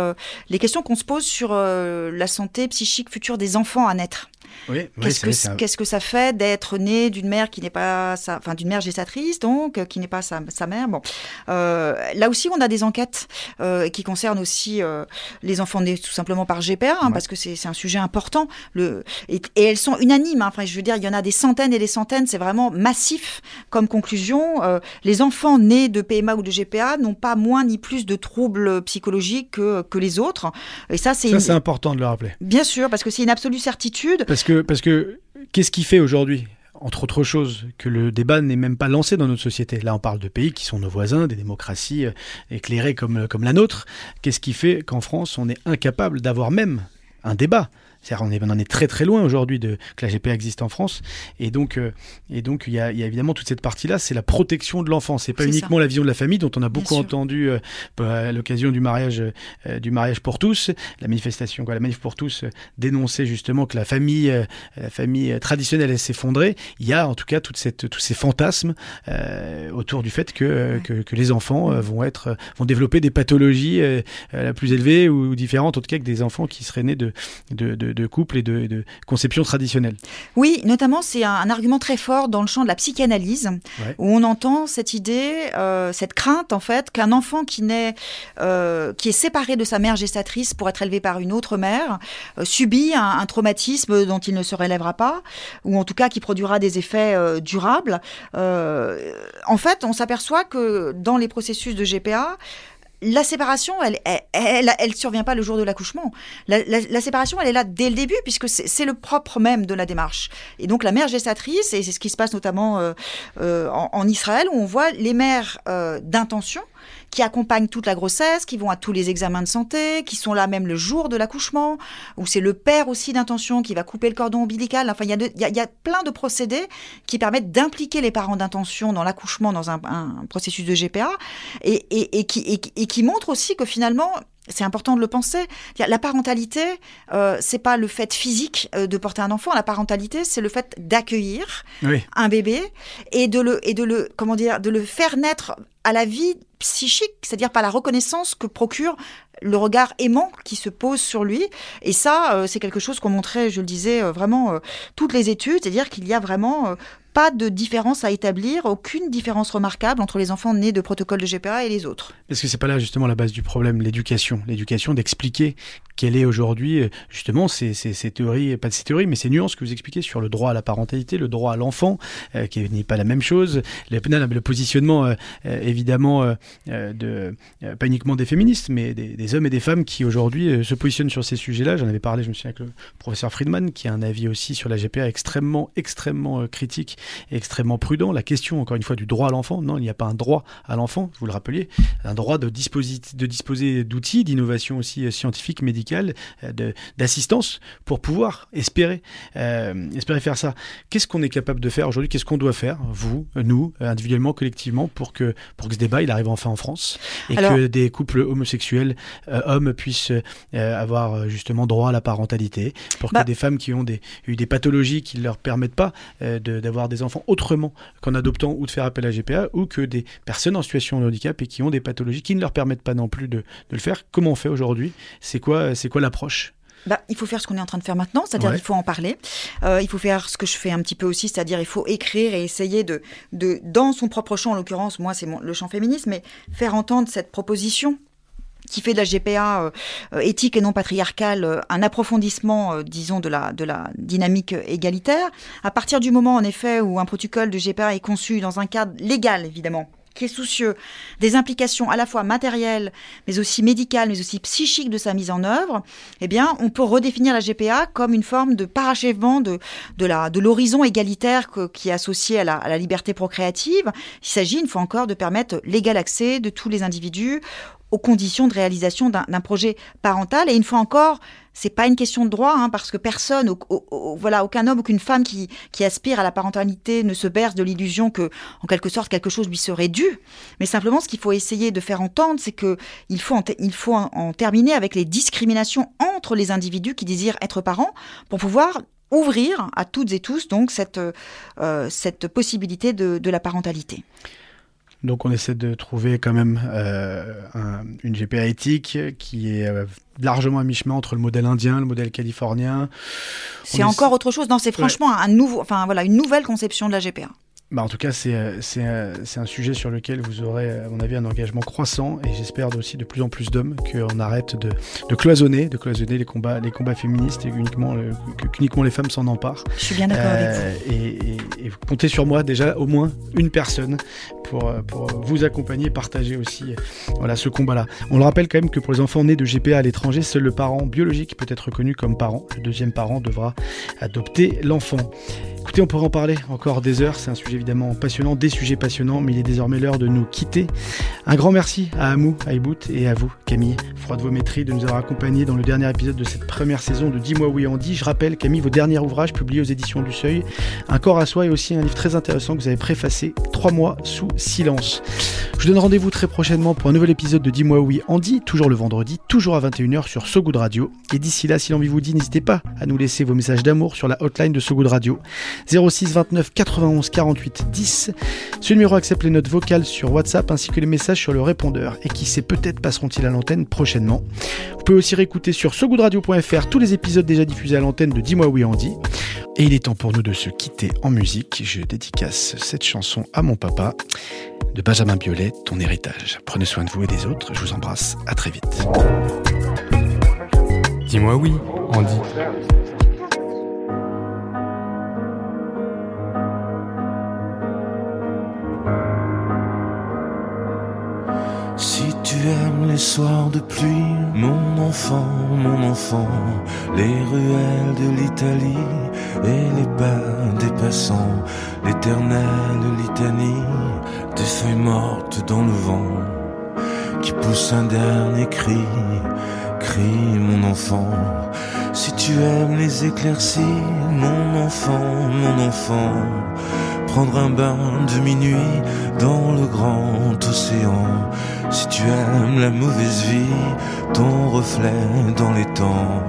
les questions qu'on se pose sur la santé psychique future des enfants à naître. Oui, oui, Qu'est-ce c'est que, un- qu'est-ce que ça fait d'être né d'une mère qui n'est pas sa, enfin d'une mère gestatrice donc euh, qui n'est pas sa, sa mère? Bon, Euh, là aussi on a des enquêtes euh, qui concernent aussi euh, les enfants nés tout simplement par GPA hein, Ouais. parce que c'est, un sujet important. Le et, et elles sont unanimes. hein. Enfin je veux dire il y en a des centaines et des centaines. C'est vraiment massif comme conclusion. Les enfants nés de PMA ou de GPA n'ont pas moins ni plus de troubles psychologiques que, que les autres. Et ça c'est Ça, une- c'est important de le rappeler. bien sûr parce que c'est une absolue certitude. Parce que, parce que qu'est-ce qui fait aujourd'hui entre autres choses, que le débat n'est même pas lancé dans notre société? Là, on parle de pays qui sont nos voisins, des démocraties euh, éclairées comme, comme la nôtre. Qu'est-ce qui fait qu'en France, on est incapable d'avoir même un débat? C'est-à-dire on, est, on en est très très loin aujourd'hui de que la GPA existe en France. Et donc, euh, et donc il y, a, il y a évidemment toute cette partie-là, c'est la protection de l'enfant. C'est pas C'est uniquement ça. la vision de la famille dont on a beaucoup entendu euh, à l'occasion du mariage, euh, du mariage pour tous, la manifestation, quoi, la manif pour tous euh, dénonçait justement que la famille, euh, la famille traditionnelle elle s'effondrait. Il y a en tout cas toute cette, tous ces fantasmes euh, autour du fait que, Ouais. que, que les enfants vont être, vont développer des pathologies la plus élevée ou différentes en tout cas que des enfants qui seraient nés de, de, de, de couple et de, et de conception traditionnelle. Oui, notamment, c'est un, un argument très fort dans le champ de la psychanalyse, Ouais. où on entend cette idée, euh, cette crainte, en fait, qu'un enfant qui naît, euh, qui est séparé de sa mère gestatrice pour être élevé par une autre mère, euh, subit un, un traumatisme dont il ne se relèvera pas, ou en tout cas qui produira des effets durables. En fait, on s'aperçoit que dans les processus de GPA, la séparation, elle, elle, elle, elle survient pas le jour de l'accouchement. La, la- la séparation, elle est là dès le début, puisque c'est le propre même de la démarche. Et donc la mère gestatrice, et c'est ce qui se passe notamment euh, euh, en, en Israël, où on voit les mères euh, d'intention qui accompagnent toute la grossesse, qui vont à tous les examens de santé, qui sont là même le jour de l'accouchement, où c'est le père aussi d'intention qui va couper le cordon ombilical. Enfin, il y, a de- y, a, il y a plein de procédés qui permettent d'impliquer les parents d'intention dans l'accouchement, dans un, un processus de GPA, et, et, et, qui, et, qui- et qui montre aussi que finalement, c'est important de le penser. La parentalité, euh, c'est pas le fait physique euh, de porter un enfant. La parentalité, c'est le fait d'accueillir Oui. un bébé et de le et de le comment dire de le faire naître à la vie psychique, c'est-à-dire par la reconnaissance que procure le regard aimant qui se pose sur lui. Et ça, euh, c'est quelque chose qu'on montrait, je le disais, euh, vraiment euh, toutes les études, c'est-à-dire qu'il y a vraiment pas de différence à établir, aucune différence remarquable entre les enfants nés de protocole de GPA et les autres. Parce que c'est pas là justement la base du problème, l'éducation. L'éducation d'expliquer quelle est aujourd'hui euh, justement ces, ces, théories, pas de ces théories, mais ces nuances que vous expliquez sur le droit à la parentalité, le droit à l'enfant, euh, qui n'est pas la même chose. Le, positionnement euh, évidemment de pas uniquement des féministes, mais des, des hommes et des femmes qui aujourd'hui se positionnent sur ces sujets-là. J'en avais parlé, je me souviens avec le professeur Friedman, qui a un avis aussi sur la GPA extrêmement, extrêmement critique extrêmement prudent. La question, encore une fois, du droit à l'enfant. Non, il n'y a pas un droit à l'enfant, vous le rappeliez, un droit de, de disposer d'outils, d'innovation aussi euh, scientifique, médicale, euh, d'assistance pour pouvoir espérer, euh, espérer faire ça. Qu'est-ce qu'on est capable de faire aujourd'hui? Qu'est-ce qu'on doit faire, vous, nous, individuellement, collectivement, pour que, pour que ce débat il arrive enfin en France et Alors- que des couples homosexuels, euh, hommes, puissent euh, avoir justement droit à la parentalité, pour Bah- que des femmes qui ont des, eu des pathologies qui ne leur permettent pas de- d'avoir des enfants autrement qu'en adoptant ou de faire appel à GPA, ou que des personnes en situation de handicap et qui ont des pathologies qui ne leur permettent pas non plus de, de le faire. Comment on fait aujourd'hui? C'est quoi, c'est quoi l'approche? Bah, il faut faire ce qu'on est en train de faire maintenant, c'est-à-dire Ouais. il faut en parler. Euh, il faut faire ce que je fais un petit peu aussi, c'est-à-dire il faut écrire et essayer de, de dans son propre champ, en l'occurrence, moi c'est le champ féministe, mais faire entendre cette proposition qui fait de la GPA euh, euh, éthique et non patriarcale euh, un approfondissement, euh, disons, de la, de la dynamique euh, égalitaire. À partir du moment, en effet, où un protocole de GPA est conçu dans un cadre légal, évidemment, qui est soucieux des implications à la fois matérielles, mais aussi médicales, mais aussi psychiques de sa mise en œuvre, eh bien, on peut redéfinir la GPA comme une forme de parachèvement de, de la de l'horizon égalitaire que- qui est associé à la, à la liberté procréative. Il s'agit, une fois encore, de permettre l'égal accès de tous les individus aux conditions de réalisation d'un projet parental. Et une fois encore, c'est pas une question de droit, hein, parce que personne, voilà, aucun homme, aucune femme qui, aspire à la parentalité ne se berce de l'illusion que, en quelque sorte, quelque chose lui serait dû. Mais simplement, ce qu'il faut essayer de faire entendre, c'est que il faut, en, il faut en, terminer avec les discriminations entre les individus qui désirent être parents pour pouvoir ouvrir à toutes et tous donc cette, euh, cette possibilité de la parentalité. Donc on essaie de trouver quand même euh, un- une GPA éthique qui est euh, largement à mi-chemin entre le modèle indien, le modèle californien. C'est encore autre chose. Non, c'est franchement un nouveau, enfin voilà, une nouvelle conception de la GPA. Bah, en tout cas, c'est euh, euh, c'est un sujet sur lequel vous aurez, à mon avis, un engagement croissant et j'espère aussi de plus en plus d'hommes qu'on arrête de, de cloisonner, de cloisonner les combats, les combats féministes et uniquement, que- qu'uniquement les femmes s'en emparent. Je suis bien d'accord avec vous. Euh, et, et- et vous comptez sur moi déjà au moins une personne pour, euh, pour vous accompagner, partager aussi euh, voilà, ce combat-là. On le rappelle quand même que pour les enfants nés de GPA à l'étranger, seul le parent biologique peut être reconnu comme parent. Le deuxième parent devra adopter l'enfant. Écoutez, on pourrait en parler encore des heures. C'est un sujet évidemment passionnant, des sujets passionnants, mais il est désormais l'heure de nous quitter. Un grand merci à Amou, à Ibout et à vous, Camille Froide-Vométrie, de nous avoir accompagnés dans le dernier épisode de cette première saison de Dis-moi oui on dit. Je rappelle, Camille, vos derniers ouvrages publiés aux éditions du Seuil, Un corps à soi et aussi un livre très intéressant que vous avez préfacé, Trois mois sous silence. Je vous donne rendez-vous très prochainement pour un nouvel épisode de Dis-moi oui Andy, toujours le vendredi, toujours à 21h sur So Good Radio. Et d'ici là, si l'envie vous dit, n'hésitez pas à nous laisser vos messages d'amour sur la hotline de So Good Radio 06 29 91 48 38 10. Ce numéro accepte les notes vocales sur WhatsApp ainsi que les messages sur le répondeur. Et qui sait, peut-être passeront-ils à l'antenne prochainement. Vous pouvez aussi réécouter sur sogoodradio.fr tous les épisodes déjà diffusés à l'antenne de Dis-moi oui Andy. Et il est temps pour nous de se quitter en musique. Je dédicace cette chanson à mon papa de Benjamin Biolay, Ton héritage. Prenez soin de vous et des autres. Je vous embrasse. À très vite. Dis-moi oui, Andy. Si tu aimes les soirs de pluie, mon enfant, mon enfant, les ruelles de l'Italie et les pas des passants, l'éternelle litanie des feuilles mortes dans le vent qui pousse un dernier cri, crie mon enfant. Si tu aimes les éclaircies, mon enfant, mon enfant, prendre un bain de minuit dans le grand océan. Si tu aimes la mauvaise vie, ton reflet dans les temps.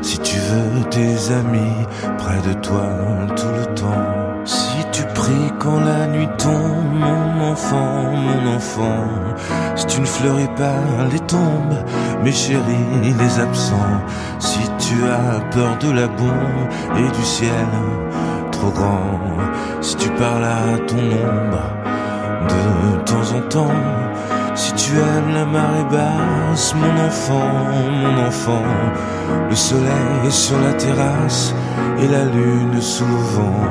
Si tu veux tes amis près de toi tout le temps. Si tu pries quand la nuit tombe, mon enfant, mon enfant. Si tu ne fleuris pas les tombes, mes chéris, les absents. Si tu as peur de la bombe et du ciel grand. Si tu parles à ton ombre de temps en temps. Si tu aimes la marée basse, mon enfant, mon enfant, le soleil sur la terrasse et la lune sous le vent.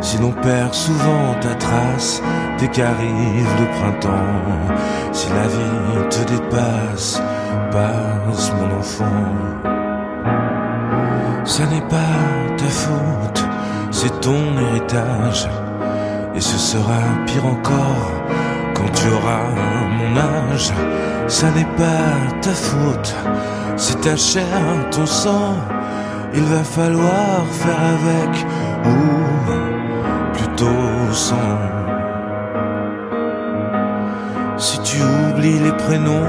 Si l'on perd souvent ta trace dès qu'arrive le printemps, si la vie te dépasse, passe mon enfant. Ça n'est pas ta faute, c'est ton héritage. Et ce sera pire encore quand tu auras mon âge. Ça n'est pas ta faute, c'est ta chair, ton sang. Il va falloir faire avec ou plutôt sans. Oublies les prénoms,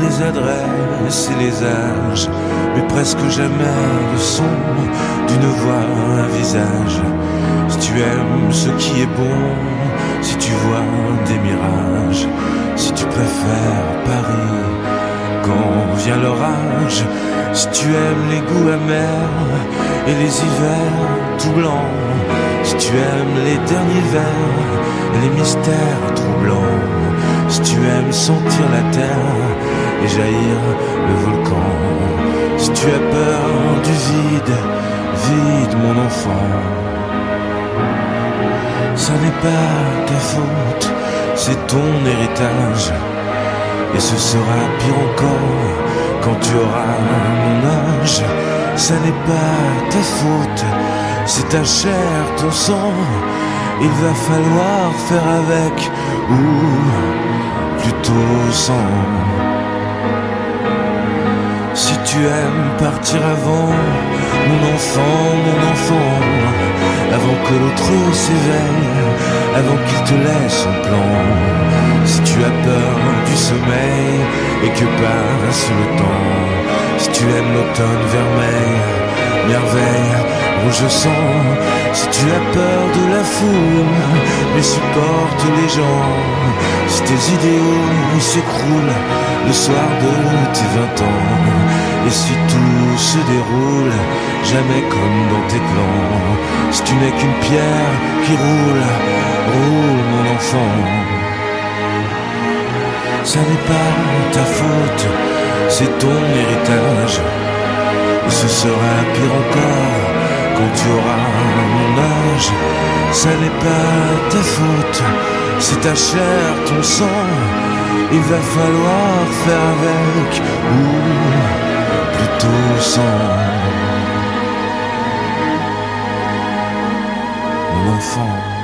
les adresses et les âges, mais presque jamais le son d'une voix, un visage. Si tu aimes ce qui est bon, si tu vois des mirages, si tu préfères Paris quand vient l'orage, si tu aimes les goûts amers et les hivers tout blancs, si tu aimes les derniers vers et les mystères troublants, si tu aimes sentir la terre et jaillir le volcan, si tu as peur du vide, vide mon enfant. Ça n'est pas ta faute, c'est ton héritage. Et ce sera pire encore quand tu auras mon âge. Ça n'est pas ta faute, c'est ta chair, ton sang. Il va falloir faire avec ou sans. Si tu aimes partir avant, mon enfant, mon enfant, avant que l'autre s'éveille, avant qu'il te laisse son plan. Si tu as peur du sommeil et que passe le temps, si tu aimes l'automne vermeil, merveille, rouge sang, si tu as peur de la foule, mais supporte les gens, si tes idéaux s'écroulent le soir de tes vingt ans, et si tout se déroule jamais comme dans tes plans, si tu n'es qu'une pierre qui roule, roule mon enfant. Ça n'est pas ta faute, c'est ton héritage. Et ce sera pire encore quand tu auras mon âge. Ça n'est pas ta faute, c'est ta chair, ton sang. Il va falloir faire avec ou plutôt sans. Mon enfant.